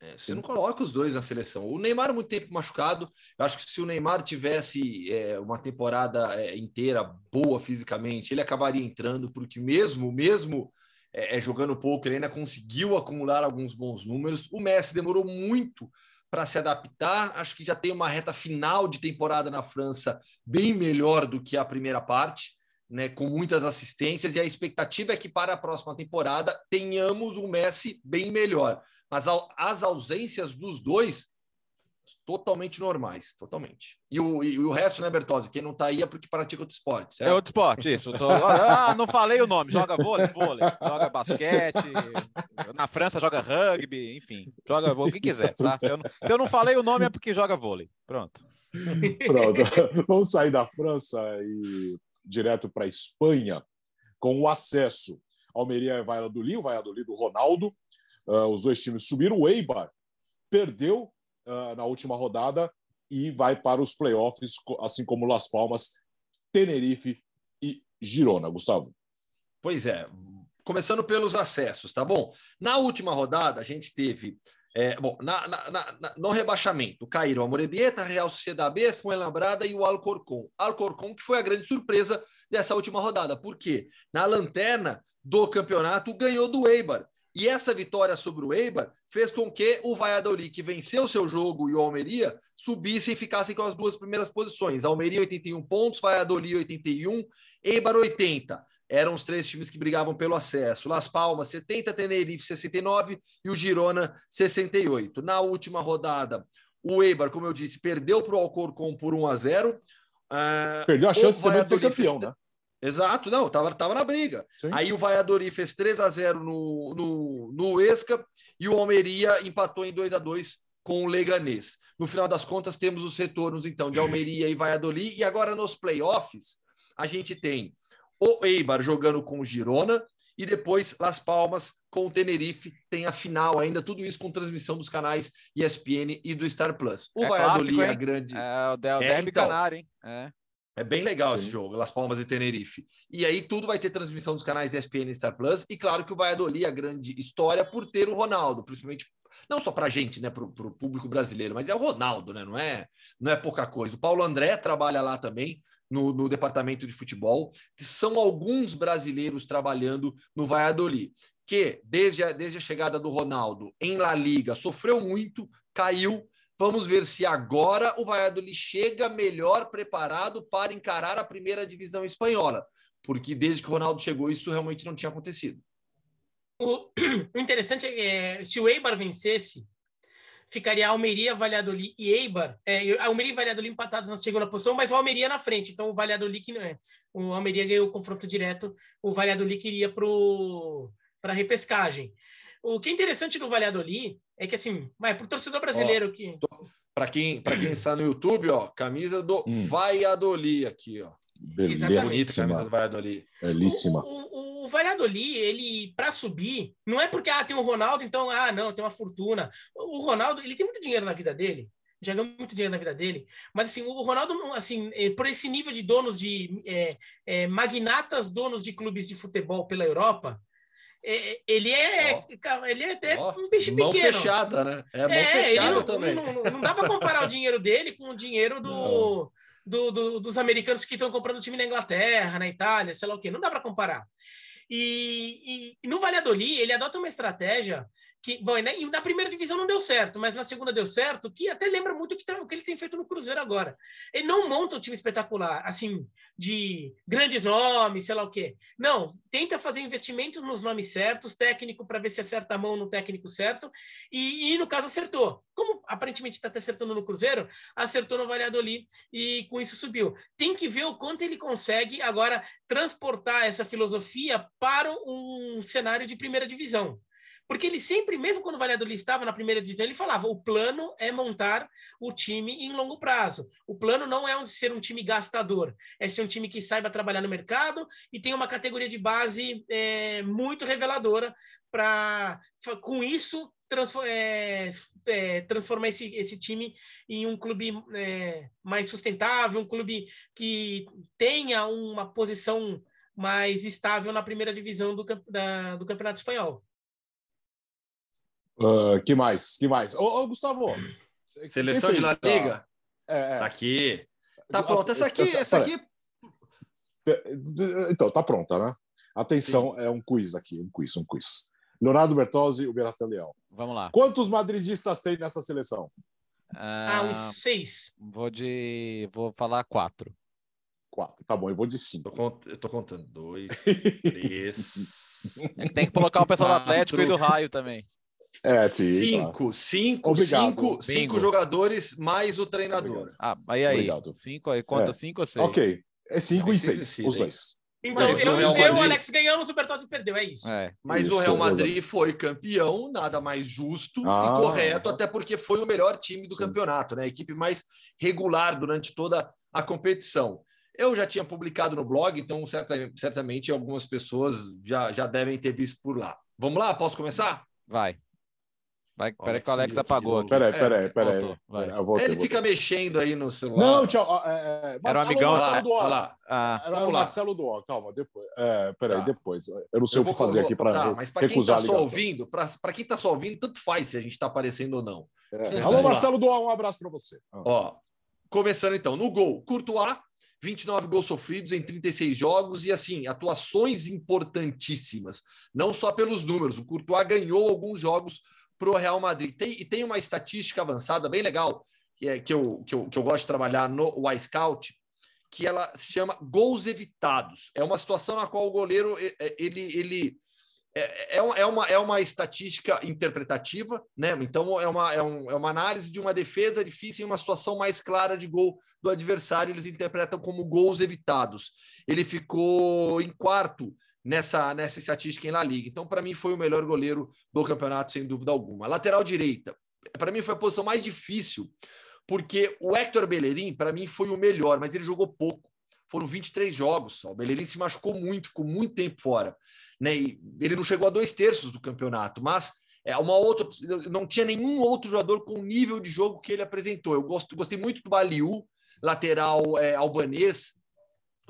É, você não coloca os dois na seleção. O Neymar muito tempo machucado. Eu acho que se o Neymar tivesse é, uma temporada é, inteira boa fisicamente, ele acabaria entrando, porque mesmo mesmo é, é, jogando pouco, ele ainda conseguiu acumular alguns bons números. O Messi demorou muito para se adaptar. Acho que já tem uma reta final de temporada na França bem melhor do que a primeira parte. Né, com muitas assistências, e a expectativa é que para a próxima temporada tenhamos um Messi bem melhor mas as ausências dos dois totalmente normais, totalmente. E o, e o resto, né, Bertozzi? Quem não tá aí é porque pratica outro esporte, certo? É outro esporte, isso. Tô... Ah, não falei o nome. Joga vôlei, vôlei. Joga basquete. Na França joga rugby, enfim. Joga vôlei, o que quiser, tá? Se eu, não, se eu não falei o nome é porque joga vôlei. Pronto. Pronto. Vamos sair da França e direto para a Espanha com o acesso. Almeria e Valladolid, o Valladolid do Ronaldo. Uh, os dois times subiram. O Eibar perdeu uh, na última rodada e vai para os playoffs, assim como Las Palmas, Tenerife e Girona. Gustavo. Pois é. Começando pelos acessos, tá bom? Na última rodada, a gente teve é, bom, na, na, na, no rebaixamento caíram a Morebieta, Real Sociedade B, Fuenlabrada e o Alcorcon. Alcorcon que foi a grande surpresa dessa última rodada. Por quê? Na lanterna do campeonato ganhou do Eibar. E essa vitória sobre o Eibar fez com que o Valladolid, que venceu seu jogo, e o Almeria subissem e ficassem com as duas primeiras posições. Almeria 81 pontos, Valladolid 81, Eibar 80 eram os três times que brigavam pelo acesso. Las Palmas, 70, Tenerife, 69 e o Girona, 68. Na última rodada, o Eibar, como eu disse, perdeu para o Alcorcon por 1 a 0. Uh, ah, perdeu a chance também de ser campeão, fez... né? Exato, não, estava tava na briga. Sim. Aí o Valladolid fez 3 a 0 no, no, no Esca e o Almeria empatou em 2 a 2 com o Leganês. No final das contas, temos os retornos, então, de Almeria e Valladolid. E agora, nos playoffs, a gente tem o Eibar jogando com o Girona e depois Las Palmas com o Tenerife. Tem a final ainda, tudo isso com transmissão dos canais ESPN e do Star Plus. O é Valladolid é grande. É o Del é, então, Canário, hein? É. É bem legal Sim. esse jogo, Las Palmas e Tenerife. E aí tudo vai ter transmissão dos canais ESPN e Star Plus. E claro que o Valladolid é a grande história por ter o Ronaldo, principalmente não só para a gente, né, para o público brasileiro, mas é o Ronaldo, né? Não é, não é pouca coisa. O Paulo André trabalha lá também no, no departamento de futebol. São alguns brasileiros trabalhando no Valladolid, que desde a, desde a chegada do Ronaldo em La Liga sofreu muito, caiu. Vamos ver se agora o Valladolid chega melhor preparado para encarar a primeira divisão espanhola, porque desde que o Ronaldo chegou isso realmente não tinha acontecido. O, interessante é que é, se o Eibar vencesse, ficaria Almeria, Valladolid e Eibar. É, Almeria e Valladolid empatados na segunda posição, mas o Almeria na frente. Então o Valladolid que não é. O Almeria ganhou o confronto direto, o Valladolid queria para a repescagem. O que é interessante do Valladolid é que assim, vai para o torcedor brasileiro ó, que para quem para quem está no YouTube, ó, camisa do hum. Valladolid aqui, ó. Belíssima. Bonita camisa do Valladolid. Belíssima. O, o, o Valladolid, ele, para subir, não é porque ah, tem o Ronaldo, então, ah, não, tem uma fortuna. O Ronaldo, ele tem muito dinheiro na vida dele, já ganhou muito dinheiro na vida dele, mas assim, o Ronaldo, assim, é, por esse nível de donos de é, é, magnatas, donos de clubes de futebol pela Europa, é, ele é, oh. ele é até oh. um peixe mão pequeno. fechada, né? É mão é, fechada não, também. Não, não, não, dá para comparar o dinheiro dele com o dinheiro do, do, do, dos americanos que estão comprando time na Inglaterra, na Itália, sei lá o quê. Não dá para comparar. E, e, e no Valladolid, ele adota uma estratégia que, bom, né, na primeira divisão não deu certo, mas na segunda deu certo, que até lembra muito o que, tá, que ele tem feito no Cruzeiro agora. Ele não monta um time espetacular, assim, de grandes nomes, sei lá o quê. Não, tenta fazer investimentos nos nomes certos, técnico para ver se acerta a mão no técnico certo, e, e no caso acertou. Como aparentemente está acertando no Cruzeiro, acertou no Valladolid e com isso subiu. Tem que ver o quanto ele consegue agora transportar essa filosofia para um cenário de primeira divisão. Porque ele sempre, mesmo quando o Valladolid estava na primeira divisão, ele falava: o plano é montar o time em longo prazo. O plano não é ser um time gastador, é ser um time que saiba trabalhar no mercado e tem uma categoria de base é, muito reveladora para, com isso, é, é, transformar esse, esse time em um clube é, mais sustentável, um clube que tenha uma posição mais estável na primeira divisão do, da, do Campeonato Espanhol. Uh, que mais? Que mais? Ô, ô Gustavo. Seleção de La Liga? É, é. Tá aqui. Tá pronta. Essa aqui, essa aqui. Então, tá pronta, né? Atenção, Sim. é um quiz aqui, um quiz, um quiz. Leonardo Bertozzi, o Beratan Leal. Vamos lá. Quantos madridistas tem nessa seleção? Ah, uns seis. Vou de. Vou falar quatro. Quatro. Tá bom, eu vou de cinco. Eu tô contando. Dois, três. tem que colocar o pessoal do Atlético e do Raio também. É, sim. Cinco, claro. cinco, Obrigado. cinco, cinco jogadores mais o treinador. Obrigado. Ah, aí aí. Obrigado. Cinco aí, conta É. cinco ou seis? Ok. É 5 É, e 6, decidem. os dois. Então, Mas eu, o Real eu e o Madrid- Alex ganhamos, o Bertozzi perdeu, é isso. É. Mas Isso, o Real exato. Madrid foi campeão, nada mais justo Ah. e correto, até porque foi o melhor time do Sim. campeonato, né? A equipe mais regular durante toda a competição. Eu já tinha publicado no blog, então certa- certamente algumas pessoas já, já devem ter visto por lá. Vamos lá? Posso começar? Vai. Vai, peraí que o Alex apagou aqui. Peraí, É, peraí, peraí. voltou, vai. Eu voltei, Ele voltei. fica mexendo aí no celular. Não, tchau. é, é, Era um amigão. Marcelo do olha Ó. lá. Ah, Era o. Marcelo do Ó. Calma, depois. É, peraí, Tá. depois. Eu não sei Eu o que vou fazer aqui para tá, mas para quem está a só ouvindo, para quem está só ouvindo, tanto faz se a gente está aparecendo ou não. É. Alô. Marcelo do Ó, um abraço para você. Ah. Ó, começando então, no gol, Courtois, 29 gols sofridos em 36 jogos e assim, atuações importantíssimas, não só pelos números. O Courtois ganhou alguns jogos para o Real Madrid. Tem, e tem uma estatística avançada bem legal, que, é, que, eu, que, eu, que eu gosto de trabalhar no Y-Scout, que ela se chama gols evitados. É uma situação na qual o goleiro ele, ele é, é, uma- é uma, é uma estatística interpretativa, né? Então é uma, é, um- é uma análise de uma defesa difícil em uma situação mais clara de gol do adversário, eles interpretam como gols evitados. Ele ficou em quarto nessa, nessa estatística em La Liga. Então, para mim, foi o melhor goleiro do campeonato, sem dúvida alguma. Lateral direita, para mim, foi a posição mais difícil, porque o Hector Bellerin, para mim, foi o melhor, mas ele jogou pouco. Foram 23 jogos só. O Bellerin se machucou muito, ficou muito tempo fora. Né? E ele não chegou a dois terços do campeonato, mas é uma outra. Não tinha nenhum outro jogador com o nível de jogo que ele apresentou. Eu gosto, gostei muito do Baliu, lateral é, albanês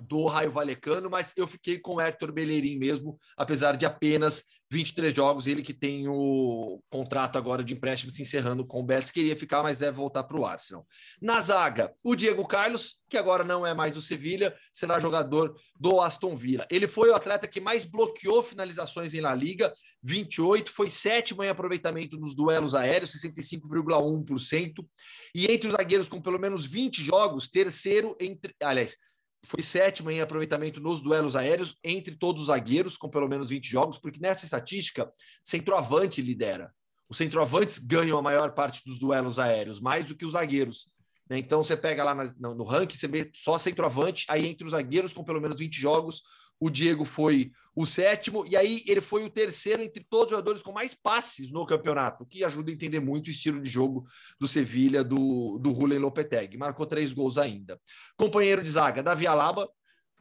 do Raio Valecano, mas eu fiquei com o Hector Bellerin mesmo, apesar de apenas 23 jogos. Ele que tem o contrato agora de empréstimo se encerrando com o Betis, queria ficar, mas deve voltar para o Arsenal. Na zaga, o Diego Carlos, que agora não é mais do Sevilha, será jogador do Aston Villa. Ele foi o atleta que mais bloqueou finalizações em La Liga, 28, foi sétimo em aproveitamento nos duelos aéreos, 65,1%, e entre os zagueiros com pelo menos 20 jogos, terceiro entre, aliás, foi sétimo em aproveitamento nos duelos aéreos entre todos os zagueiros com pelo menos 20 jogos, porque nessa estatística, centroavante lidera. Os centroavantes ganham a maior parte dos duelos aéreos, mais do que os zagueiros. né? Então você pega lá na- no, no ranking, você vê só centroavante, aí entre os zagueiros com pelo menos 20 jogos, o Diego foi o sétimo, e aí ele foi o terceiro entre todos os jogadores com mais passes no campeonato, o que ajuda a entender muito o estilo de jogo do Sevilha, do, do Julen Lopetegui. Marcou três gols ainda. Companheiro de zaga, Davi Alaba,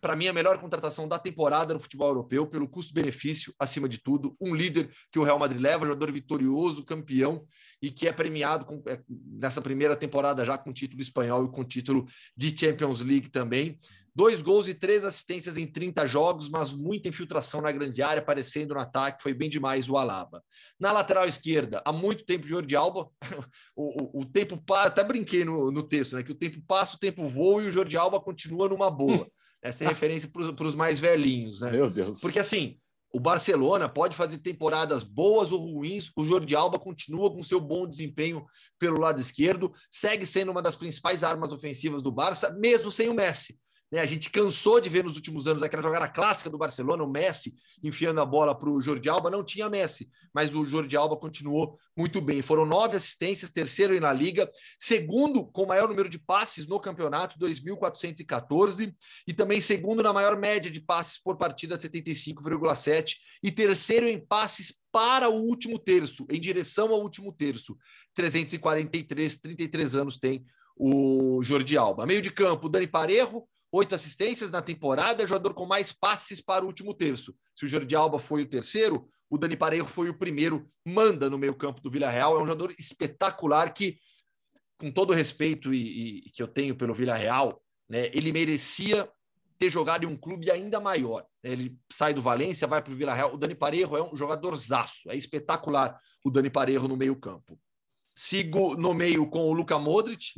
para mim a melhor contratação da temporada no futebol europeu, pelo custo-benefício, acima de tudo. Um líder que o Real Madrid leva, jogador vitorioso, campeão, e que é premiado com, é, nessa primeira temporada já com título espanhol e com título de Champions League também. Dois gols e três assistências em 30 jogos, mas muita infiltração na grande área, aparecendo no ataque, foi bem demais o Alaba. Na lateral esquerda, há muito tempo Jordi Alba, o, o, o tempo passa, até brinquei no, no texto, né? Que o tempo passa, o tempo voa e o Jordi Alba continua numa boa. Essa é referência para os mais velhinhos, né? Meu Deus. Porque assim, o Barcelona pode fazer temporadas boas ou ruins, o Jordi Alba continua com seu bom desempenho pelo lado esquerdo, segue sendo uma das principais armas ofensivas do Barça, mesmo sem o Messi. Né? A gente cansou de ver nos últimos anos aquela jogada clássica do Barcelona, o Messi enfiando a bola para o Jordi Alba. Não tinha Messi, mas o Jordi Alba continuou muito bem. Foram nove assistências, terceiro na Liga, segundo com maior número de passes no campeonato, 2.414, e também segundo na maior média de passes por partida, 75,7, e terceiro em passes para o último terço, em direção ao último terço, 343, 33 anos tem o Jordi Alba. Meio de campo, Dani Parejo, oito assistências na temporada, é jogador com mais passes para o último terço. Se o Jordi Alba foi o terceiro, o Dani Parejo foi o primeiro, manda no meio campo do Villarreal, é um jogador espetacular que, com todo o respeito e, e que eu tenho pelo Villarreal, né, ele merecia ter jogado em um clube ainda maior. né? Ele sai do Valência, vai para o Villarreal. O Dani Parejo é um jogador zaço, é espetacular o Dani Parejo no meio campo. Sigo no meio com o Luka Modric,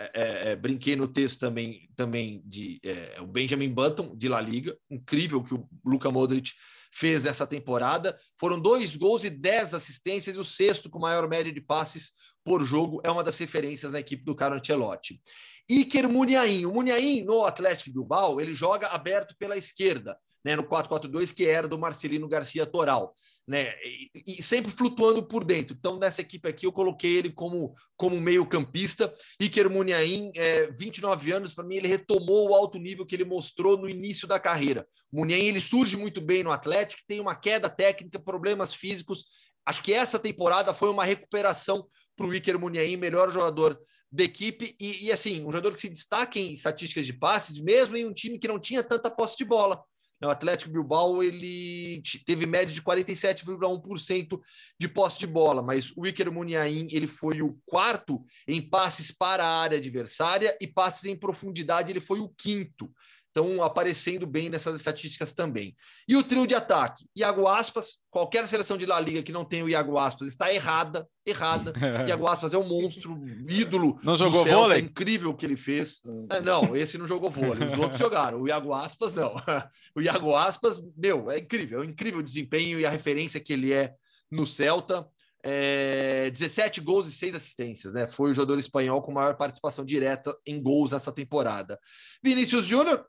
é, é, é, brinquei no texto também, também de é, o Benjamin Button de La Liga, incrível que o Luka Modric fez essa temporada. Foram dois gols e dez assistências, e o sexto com maior média de passes por jogo é uma das referências na equipe do Carlo Ancelotti. Iker Muniain, o Muniain no Atlético Bilbao, ele joga aberto pela esquerda, né, no 4-4-2 que era do Marcelino Garcia Toral. Né? E, e, sempre flutuando por dentro. Então, nessa equipe aqui, eu coloquei ele como, como meio-campista. Iker Muniain, é, 29 anos, para mim, ele retomou o alto nível que ele mostrou no início da carreira. Muniain, ele surge muito bem no Atlético, tem uma queda técnica, problemas físicos. Acho que essa temporada foi uma recuperação para o Iker Muniain, melhor jogador da equipe. E, e, assim, um jogador que se destaca em estatísticas de passes, mesmo em um time que não tinha tanta posse de bola. O Atlético Bilbao ele teve média de 47,1% de posse de bola, mas o Iker Muniain ele foi o quarto em passes para a área adversária e passes em profundidade ele foi o quinto estão aparecendo bem nessas estatísticas também. E o trio de ataque, Iago Aspas, qualquer seleção de La Liga que não tenha o Iago Aspas está errada, errada. Iago Aspas é um monstro, ídolo. Não jogou Celta, vôlei? incrível o que ele fez. É, não, esse não jogou vôlei, os outros jogaram. O Iago Aspas não. O Iago Aspas, meu, é incrível, é um incrível desempenho e a referência que ele é no Celta. É, 17 gols e 6 assistências, né? Foi o jogador espanhol com maior participação direta em gols nessa temporada. Vinícius Júnior,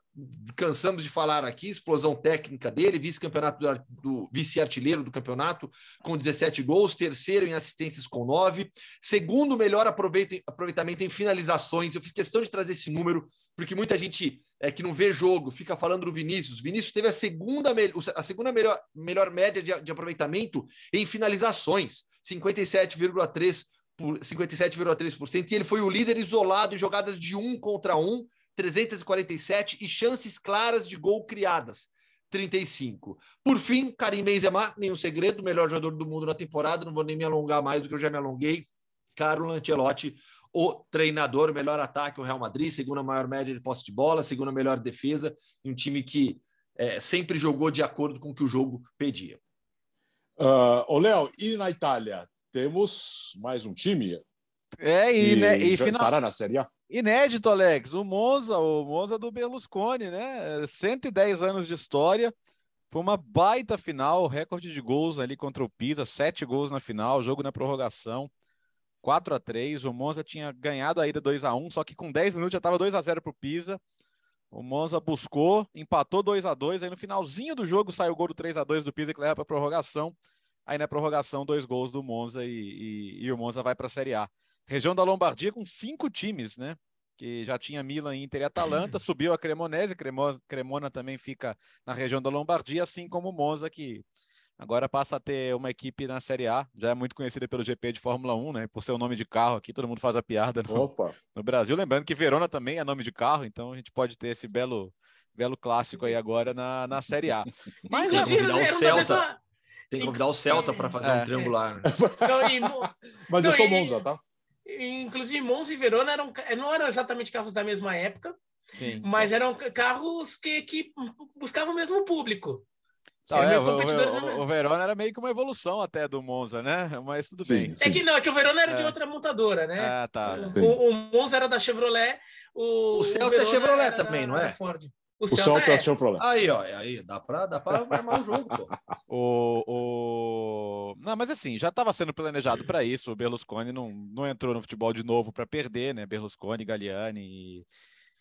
cansamos de falar aqui, explosão técnica dele, vice-campeonato do, do vice-artilheiro do campeonato com 17 gols, terceiro em assistências com 9, segundo melhor aproveitamento em finalizações. Eu fiz questão de trazer esse número porque muita gente é, que não vê jogo fica falando do Vinícius. Vinícius teve a segunda, a segunda melhor, melhor média de, de aproveitamento em finalizações, 57,3%. 57,3% e ele foi o líder isolado em jogadas de um contra um, 347 e chances claras de gol criadas, 35. Por fim, Karim Benzema, nenhum segredo, melhor jogador do mundo na temporada, não vou nem me alongar mais do que eu já me alonguei. Carlo Ancelotti, o treinador, melhor ataque, o Real Madrid, segunda maior média de posse de bola, segunda melhor defesa, um time que é, sempre jogou de acordo com o que o jogo pedia. Uh, ô, Léo, e na Itália? Temos mais um time? É, e, né, e já final... estará na Série A? Inédito, Alex. O Monza, o Monza do Berlusconi, né? 110 anos de história. Foi uma baita final, recorde de gols ali contra o Pisa, sete gols na final, jogo na prorrogação, 4 a 3 O Monza tinha ganhado a ida 2 a 1 só que com 10 minutos já estava 2 a 0 para o Pisa. O Monza buscou, empatou 2 a 2 aí no finalzinho do jogo saiu o gol do 3 a 2 do Pisa que leva para prorrogação. Aí na prorrogação, dois gols do Monza e, e, e o Monza vai para a Série A. Região da Lombardia com cinco times, né? Que já tinha Milan, Inter e Atalanta, subiu a Cremonese, Cremona, Cremona também fica na região da Lombardia, assim como o Monza, que agora passa a ter uma equipe na Série A, já é muito conhecida pelo GP de Fórmula 1, né? Por ser o nome de carro aqui, todo mundo faz a piada no, no Brasil. Lembrando que Verona também é nome de carro, então a gente pode ter esse belo, belo clássico aí agora na, na Série A. Mas Inclusive, o Celta. Tem que convidar o Celta para fazer é. um triangular. Né? Não, e, Mas não, eu sou Monza, tá? Inclusive, Monza e Verona eram, não eram exatamente carros da mesma época, Sim. mas eram carros que, que buscavam o mesmo público. Não, é, o, o, o, Verona era meio que uma evolução até do Monza, né? Mas tudo sim, bem. Sim. É que não, é que o Verona era é. de outra montadora, né? Ah, tá. O, o, Monza era da Chevrolet. O, o Celta é Chevrolet também, não é? Ford. O, o Celta é Chevrolet. Aí, ó, aí, dá pra, dá pra armar o jogo, pô. O, o... Não, mas assim, já estava sendo planejado para isso. O Berlusconi não, não entrou no futebol de novo para perder, né? Berlusconi, Galliani. E,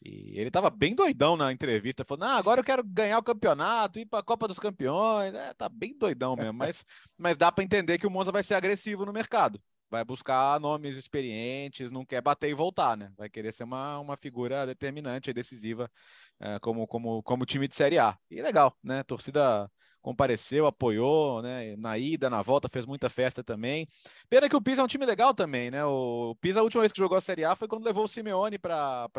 e ele estava bem doidão na entrevista. Falou: Não, agora eu quero ganhar o campeonato, ir para a Copa dos Campeões. É, tá bem doidão mesmo. mas, mas dá para entender que o Monza vai ser agressivo no mercado. Vai buscar nomes experientes, não quer bater e voltar, né? Vai querer ser uma, uma figura determinante, decisiva, é, como, como, como time de Série A. E legal, né? Torcida compareceu, apoiou, né? Na ida, na volta, fez muita festa também. Pena que o Pisa é um time legal também, né? O Pisa, a última vez que jogou a Série A foi quando levou o Simeone para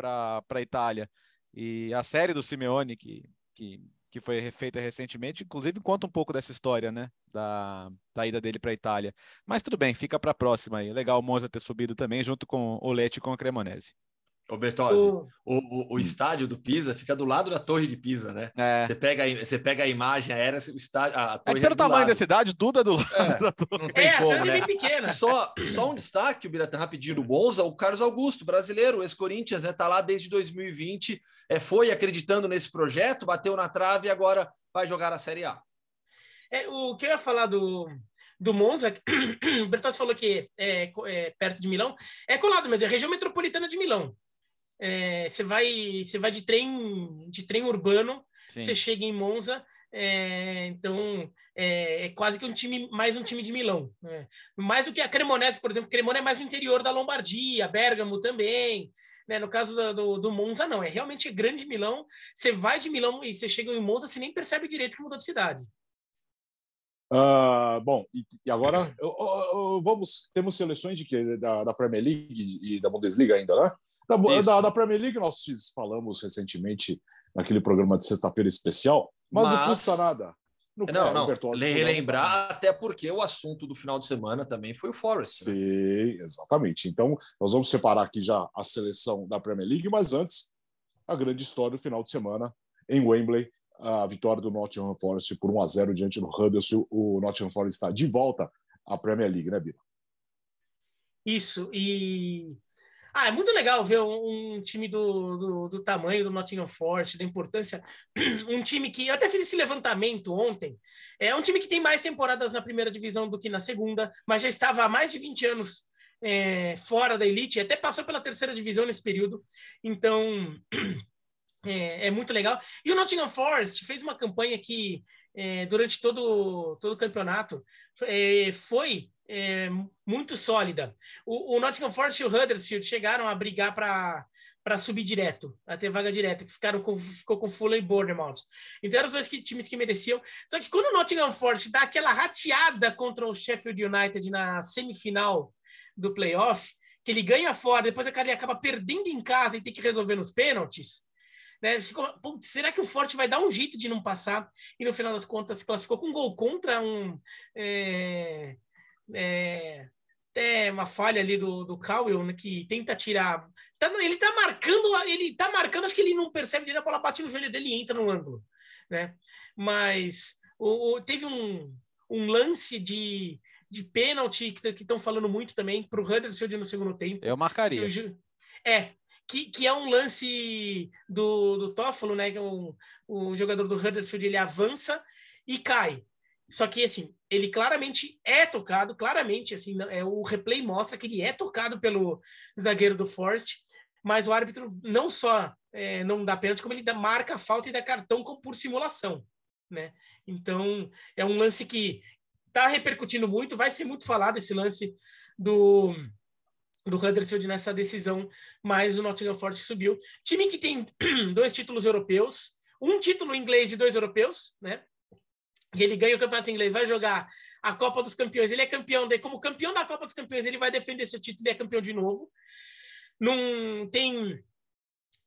a Itália. E a série do Simeone, que, que, que foi feita recentemente, inclusive conta um pouco dessa história, né? Da, da ida dele para a Itália. Mas tudo bem, fica para a próxima aí. Legal o Monza ter subido também, junto com o Lete e com a Cremonese. Ô Bertozzi, o... O, o, o, estádio do Pisa fica do lado da torre de Pisa, né? É. Você, pega, você pega a imagem aérea, o estádio, a torre é pelo é tamanho lado. da cidade, tudo é do lado é, da torre. É, a cidade é né? bem pequena. Só, só um destaque, o Biratan, rapidinho do Bonza, o Carlos Augusto, brasileiro, ex-Corinthians, né? Tá lá desde 2020, é, foi acreditando nesse projeto, bateu na trave e agora vai jogar a Série A. É, o que eu ia falar do, do Monza, o Bertozzi falou que é, é, perto de Milão, é colado mesmo, é a região metropolitana de Milão. É, você vai você vai de trem de trem urbano, Sim. você chega em Monza, É, então, é, é, quase que um time, mais um time de Milão. Né? Mais do que a Cremonese, por exemplo. Cremona é mais no interior da Lombardia, Bergamo também. Né? No caso do, do, do, Monza, não. É realmente grande Milão. Você vai de Milão e você chega em Monza, você nem percebe direito que mudou de cidade. Uh, bom, e, e agora eu, eu, eu, vamos temos seleções de que da, da, Premier League e da Bundesliga ainda, né? Da, da, da, Premier League nós falamos recentemente naquele programa de sexta-feira especial, mas, mas, não custa nada. Não, não, não. relembrar até porque o assunto do final de semana também foi o Forest. Né? Sim, né? exatamente. Então nós vamos separar aqui já a seleção da Premier League, mas antes a grande história do final de semana em Wembley a vitória do Nottingham Forest por 1 a 0 diante do Huddersfield. O Nottingham Forest está de volta à Premier League, né, Bira? Isso, e ah, é muito legal ver um, um time do, do, do, tamanho do Nottingham Forest, da importância. Um time que. Eu até fiz esse levantamento ontem. É um time que tem mais temporadas na primeira divisão do que na segunda, mas já estava há mais de 20 anos é, fora da elite, até passou pela terceira divisão nesse período. Então. É, é, muito legal. E o Nottingham Forest fez uma campanha que, é, durante todo, todo o campeonato, é, foi é, muito sólida. O, o, Nottingham Forest e o Huddersfield chegaram a brigar para para subir direto, a ter vaga direta, que ficaram com, ficou com Fulham e Bournemouth. Então eram os dois que, times que mereciam. Só que quando o Nottingham Forest dá aquela rateada contra o Sheffield United na semifinal do playoff, que ele ganha fora, depois ele acaba perdendo em casa e tem que resolver nos pênaltis, né? será que o Forte vai dar um jeito de não passar? E no final das contas se classificou com um gol contra um. É, é, até uma falha ali do, do Cowell, né, que tenta tirar. Tá, ele tá marcando, ele tá marcando, acho que ele não percebe direito, a bola bate no joelho dele e entra no ângulo. Né? Mas o, o teve um, um lance de, de pênalti que estão falando muito também para o Huddersfield no segundo tempo. Eu marcaria. é, que, que é um lance do, do Toffolo, né? Que é o, o jogador do Huddersfield, ele avança e cai. Só que, assim, ele claramente é tocado, claramente, assim, é, o replay mostra que ele é tocado pelo zagueiro do Forest, mas o árbitro não só é, não dá pênalti, como ele dá, marca a falta e dá cartão por simulação, né? Então, é um lance que está repercutindo muito, vai ser muito falado esse lance do do Huddersfield nessa decisão, mas o Nottingham Forest subiu. Time que tem dois títulos europeus, um título inglês e dois europeus, né? Ele ganha o campeonato inglês, vai jogar a Copa dos Campeões. Ele é campeão, daí como campeão da Copa dos Campeões, ele vai defender seu título e é campeão de novo. Não tem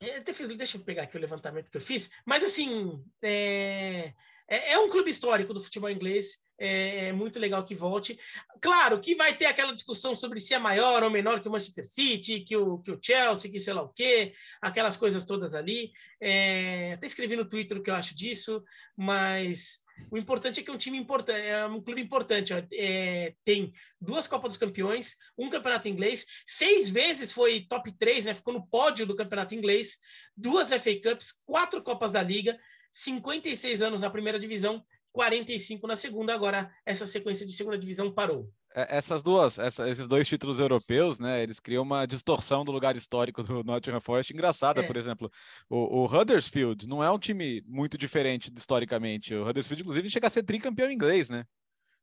é, deixa eu pegar aqui o levantamento que eu fiz, mas assim, é, é, é um clube histórico do futebol inglês, é, é, muito legal que volte. Claro que vai ter aquela discussão sobre se é maior ou menor que o Manchester City, que o, que o Chelsea, que sei lá o quê, aquelas coisas todas ali. É, até escrevi no Twitter o que eu acho disso, mas o importante é que é um time importante, é um clube importante. É, tem duas Copas dos Campeões, um campeonato inglês, seis vezes foi top 3, né? Ficou no pódio do campeonato inglês, duas FA Cups, quatro Copas da Liga. 56 anos na primeira divisão, 45 na segunda. Agora, essa sequência de segunda divisão parou. É, essas duas, essa, esses dois títulos europeus, né? Eles criam uma distorção do lugar histórico do Nottingham Forest engraçada, é. por exemplo. O, o, Huddersfield não é um time muito diferente historicamente. O Huddersfield, inclusive, chega a ser tricampeão inglês, né?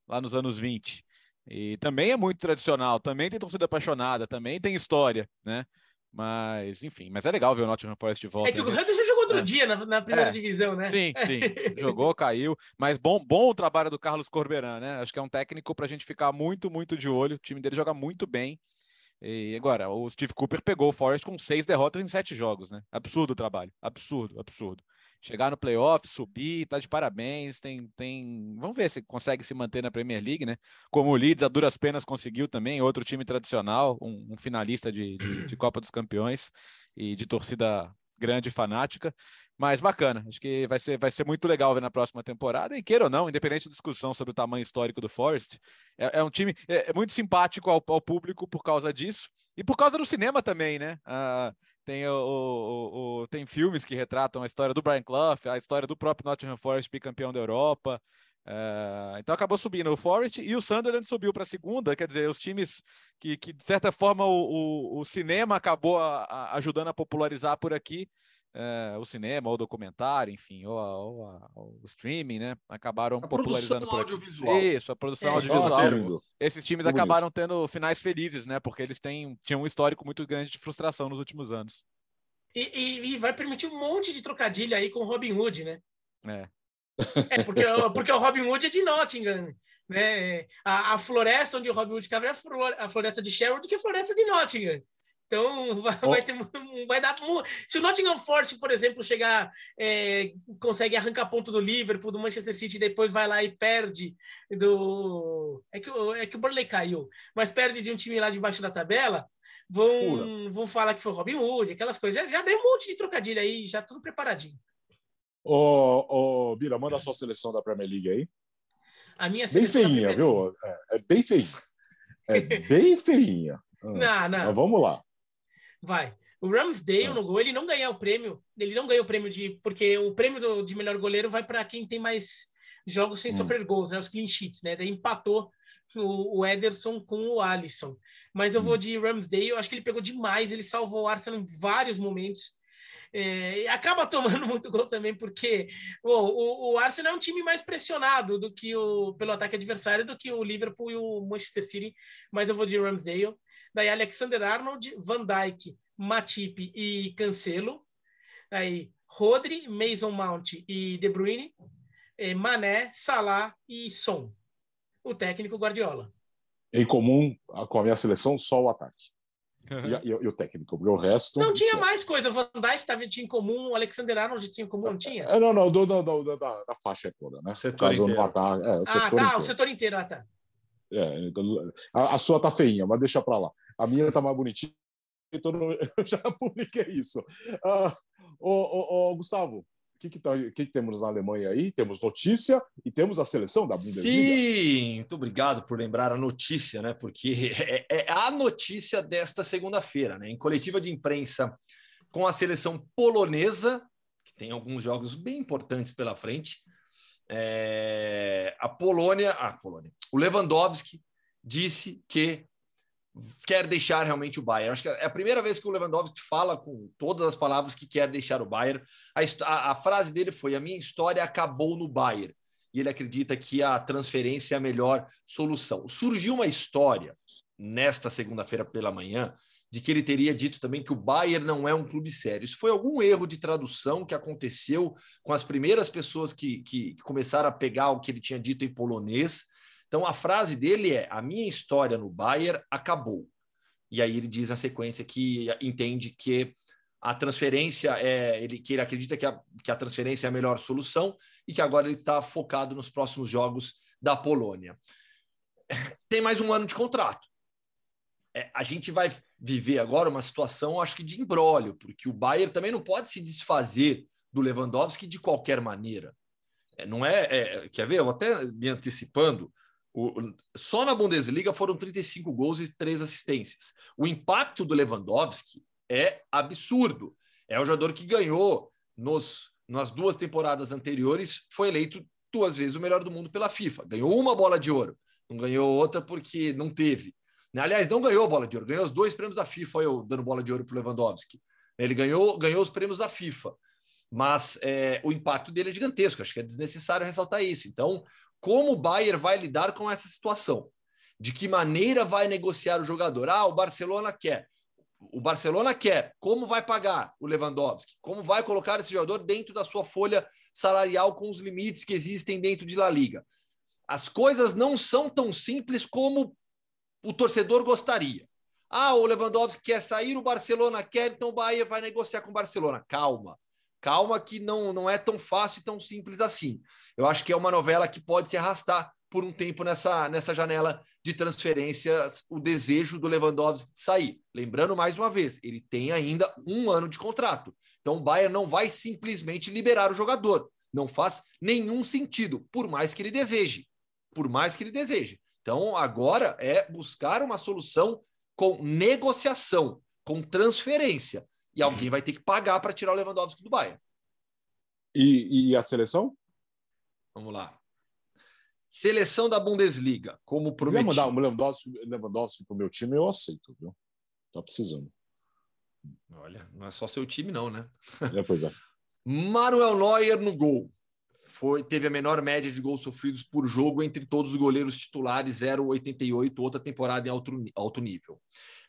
Lá nos anos 20. E também é muito tradicional, também tem torcida apaixonada, também tem história, né? Mas, enfim, mas é legal ver o Nottingham Forest de volta. É que o já jogou outro é. dia na, na primeira é. divisão, né? Sim, sim. Jogou, caiu. Mas bom, bom o trabalho do Carlos Corberan, né? Acho que é um técnico para a gente ficar muito, muito de olho. O time dele joga muito bem. E agora, o Steve Cooper pegou o Forest com seis derrotas em sete jogos, né? Absurdo o trabalho. Absurdo, absurdo. Chegar no playoff, subir, tá de parabéns. Tem, tem. Vamos ver se consegue se manter na Premier League, né? Como o Leeds, a duras penas conseguiu também, outro time tradicional, um, um finalista de, de, de Copa dos Campeões e de torcida grande fanática. Mas bacana, acho que vai ser, vai ser muito legal ver na próxima temporada. E queira ou não, independente da discussão sobre o tamanho histórico do Forest, é, é um time é, é, muito simpático ao, ao, público por causa disso e por causa do cinema também, né? Ah, tem, o, o, o, tem filmes que retratam a história do Brian Clough, a história do próprio Nottingham Forest bicampeão da Europa. Uh, então acabou subindo o Forest e o Sunderland subiu para a segunda, quer dizer, os times que, que de certa forma o, o, o cinema acabou a, a, ajudando a popularizar por aqui é, o cinema, ou o documentário, enfim, ou, a, ou, a, ou, o streaming, né? Acabaram a popularizando produção audiovisual. Isso, a produção É, audiovisual. Ah, Esses times Muito acabaram tendo finais felizes, né? Porque eles têm, tinham um histórico muito grande de frustração nos últimos anos. E, e- e vai permitir um monte de trocadilho aí com o Robin Hood, né? É. É, porque, o- porque o Robin Hood é de Nottingham, né? A, a floresta onde o Robin Hood ficava é a, flor- a floresta de Sherwood, que é a floresta de Nottingham. Então, vai, vai ter, vai dar... Se o Nottingham Forest, por exemplo, chegar, é, consegue arrancar ponto do Liverpool, do Manchester City, e depois vai lá e perde do... É que, o- é que o Burnley caiu, mas perde de um time lá debaixo da tabela, vão, Fura. vão falar que foi o Robin Hood, aquelas coisas. Já, já dei um monte de trocadilho aí, já tudo preparadinho. Ô, ô, Bira, manda a sua seleção da Premier League aí. A minha Bem seleção feinha, primeira- viu? É, é bem feinha. É bem feinha. Ah, Não, não. Mas vamos lá. Vai. O Ramsdale Ah. no gol, ele não ganha o prêmio. Ele não ganha o prêmio de. Porque o prêmio do- de melhor goleiro vai para quem tem mais jogos sem Hum. sofrer gols, né? Os clean sheets, né? Daí empatou o, o Ederson com o Alisson. Mas eu vou de Ramsdale, eu acho que ele pegou demais, ele salvou o Arsenal em vários momentos. É, acaba tomando muito gol também, porque bom, o, o Arsenal é um time mais pressionado do que o, pelo ataque adversário do que o Liverpool e o Manchester City, mas eu vou de Ramsdale. Daí Alexander Arnold, Van Dijk, Matip e Cancelo. Aí Rodri, Mason Mount e De Bruyne. eh, Mané, Salah e Son. O técnico Guardiola. Em comum a- com a minha seleção, só o ataque. E, a- e o- e o técnico. porque O resto. Não tinha esquece. mais coisa. O Van Dijk tava, tinha em comum, o Alexander Arnold tinha em comum, não tinha? É, não, não, do, do, do- da, da faixa toda, né? setor Caso inteiro. É, o Ah, setor tá, inteiro. o setor inteiro, ah, tá. É, então, a, a sua tá feinha, mas deixa pra lá. A minha tá mais bonitinha, então eu já publiquei isso. Ah, ô, ô, ô, Gustavo, que, que, tá, que, que temos na Alemanha aí? Temos notícia e temos a seleção da Bundesliga. Sim, muito obrigado por lembrar a notícia, né? Porque é, é a notícia desta segunda-feira, né? Em coletiva de imprensa com a seleção polonesa, que tem alguns jogos bem importantes pela frente. é, a Polônia, a Polônia, o Lewandowski disse que quer deixar realmente o Bayern. Acho que é a primeira vez que o Lewandowski fala com todas as palavras que quer deixar o Bayern. A, a- a frase dele foi: A minha história acabou no Bayern. E ele acredita que a transferência é a melhor solução. Surgiu uma história nesta segunda-feira pela manhã de que ele teria dito também que o Bayern não é um clube sério. Isso foi algum erro de tradução que aconteceu com as primeiras pessoas que, que começaram a pegar o que ele tinha dito em polonês. Então a frase dele é: a minha história no Bayern acabou. E aí ele diz a sequência que entende que a transferência é ele que ele acredita que a, que a transferência é a melhor solução e que agora ele está focado nos próximos jogos da Polônia. Tem mais um ano de contrato. É, a gente vai viver agora uma situação, acho que de embrólio, porque o Bayern também não pode se desfazer do Lewandowski de qualquer maneira. É, não é, é, Quer ver? Eu até me antecipando. O, o- só na Bundesliga foram 35 gols e 3 assistências. O impacto do Lewandowski é absurdo. É um jogador que ganhou nos, nas duas temporadas anteriores, foi eleito duas vezes o melhor do mundo pela FIFA. Ganhou uma bola de ouro, não ganhou outra porque não teve. Né? Aliás, não ganhou bola de ouro, ganhou os dois prêmios da FIFA, eu dando bola de ouro para o Lewandowski. Ele ganhou, ganhou os prêmios da FIFA, mas é, o impacto dele é gigantesco, acho que é desnecessário ressaltar isso. Então, como o Bayern vai lidar com essa situação? De que maneira vai negociar o jogador? Ah, o Barcelona quer. O Barcelona quer. Como vai pagar o Lewandowski? Como vai colocar esse jogador dentro da sua folha salarial com os limites que existem dentro de La Liga? As coisas não são tão simples como o torcedor gostaria. Ah, o Lewandowski quer sair, o Barcelona quer, então o Bayern vai negociar com o Barcelona. Calma. Calma que não, não é tão fácil e tão simples assim. Eu acho que é uma novela que pode se arrastar por um tempo nessa, nessa janela de transferências, o desejo do Lewandowski de sair. Lembrando mais uma vez, ele tem ainda um ano de contrato. Então o Bayern não vai simplesmente liberar o jogador. Não faz nenhum sentido, por mais que ele deseje. Por mais que ele deseje. Então agora é buscar uma solução com negociação, com transferência. E alguém vai ter que pagar para tirar o Lewandowski do Bayern. E, e a seleção? Vamos lá. Seleção da Bundesliga, como Se prometido. mandar um Lewandowski, Lewandowski pro meu time, eu aceito, viu? Tá precisando. Olha, não é só seu time, não, né? É, pois é. Manuel Neuer no gol. Foi, teve a menor média de gols sofridos por jogo entre todos os goleiros titulares, 0,88, outra temporada em alto, alto nível.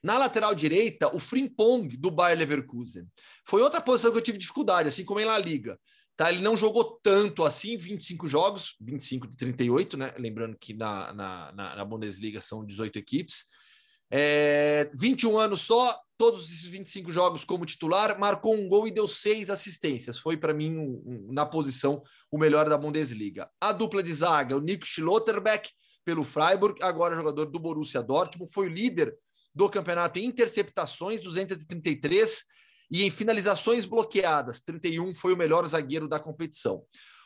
Na lateral direita, o Frimpong do Bayer Leverkusen. Foi outra posição que eu tive dificuldade, assim como em La Liga. Tá, ele não jogou tanto assim, 25 jogos, 25 de 38, né? Lembrando que na, na, na Bundesliga são 18 equipes. É, 21 anos só, todos esses 25 jogos como titular, marcou um gol e deu seis assistências. Foi para mim, um, um, na posição, o melhor da Bundesliga. A dupla de zaga, o Nico Schlotterbeck, pelo Freiburg, agora jogador do Borussia Dortmund, foi o líder do campeonato em interceptações, 233, e em finalizações bloqueadas, 31, foi o melhor zagueiro da competição.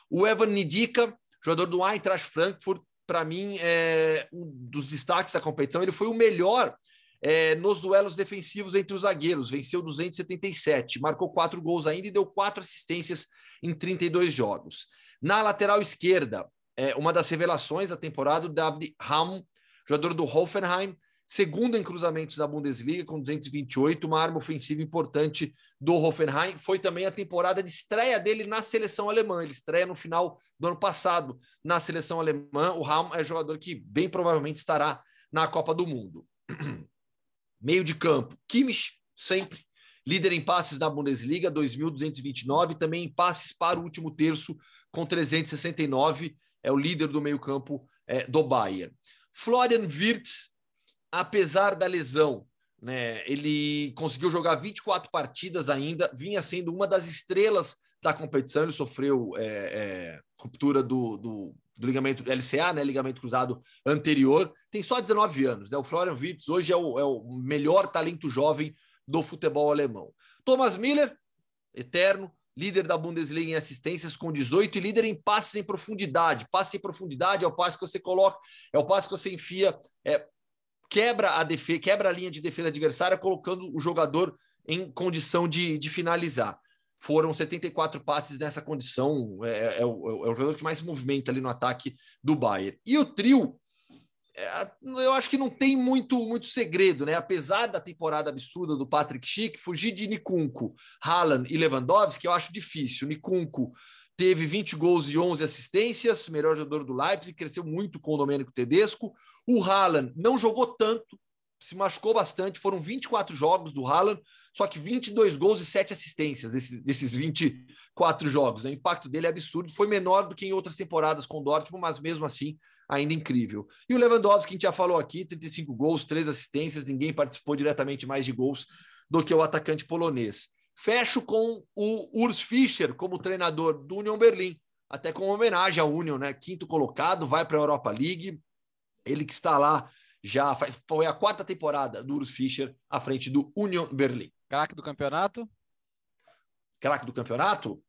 O Evan Nidica, jogador do Eintracht Frankfurt, para mim, é um dos destaques da competição. Ele foi o melhor é, nos duelos defensivos entre os zagueiros, venceu 277, marcou quatro gols ainda e deu quatro assistências em 32 jogos. Na lateral esquerda, é, uma das revelações da temporada, o David Raum, jogador do Hoffenheim, segundo em cruzamentos da Bundesliga, com 228, uma arma ofensiva importante do Hoffenheim. Foi também a temporada de estreia dele na seleção alemã. Ele estreia no final do ano passado na seleção alemã. O Raum é jogador que bem provavelmente estará na Copa do Mundo. Meio de campo, Kimmich, sempre. Líder em passes da Bundesliga, 2.229, também em passes para o último terço, com 369, é o líder do meio-campo é, do Bayern. Florian Wirtz, apesar da lesão, né, ele conseguiu jogar 24 partidas ainda, vinha sendo uma das estrelas da competição. Ele sofreu é, é, ruptura do, do, do, ligamento LCA, né, ligamento cruzado anterior. Tem só 19 anos. Né? O Florian Wirtz hoje é o, é o melhor talento jovem do futebol alemão. Thomas Miller, eterno, líder da Bundesliga em assistências com 18 e líder em passes em profundidade. Passe em profundidade é o passe que você coloca, é o passe que você enfia é, quebra a defesa, quebra a linha de defesa adversária, colocando o jogador em condição de, de finalizar. Foram 74 passes nessa condição, é, é, é, o, é, o, jogador que mais movimenta ali no ataque do Bayern. E o trio, é, eu acho que não tem muito, muito segredo, né? Apesar da temporada absurda do Patrick Schick, fugir de Nikunko, Haaland e Lewandowski, eu acho difícil. Nikunko teve 20 gols e 11 assistências, melhor jogador do Leipzig, cresceu muito com o Domênico Tedesco. O Haaland não jogou tanto, se machucou bastante, foram 24 jogos do Haaland, só que 22 gols e 7 assistências desses, desses 24 jogos. O impacto dele é absurdo, foi menor do que em outras temporadas com o Dortmund, mas mesmo assim ainda incrível. E o Lewandowski, que a gente já falou aqui, 35 gols, 3 assistências, ninguém participou diretamente mais de gols do que o atacante polonês. Fecho com o Urs Fischer como treinador do Union Berlim, até com homenagem ao Union, né? Quinto colocado, vai para a Europa League. Ele que está lá já faz, foi a quarta temporada do Urs Fischer à frente do Union Berlim. Craque do campeonato? Craque do campeonato?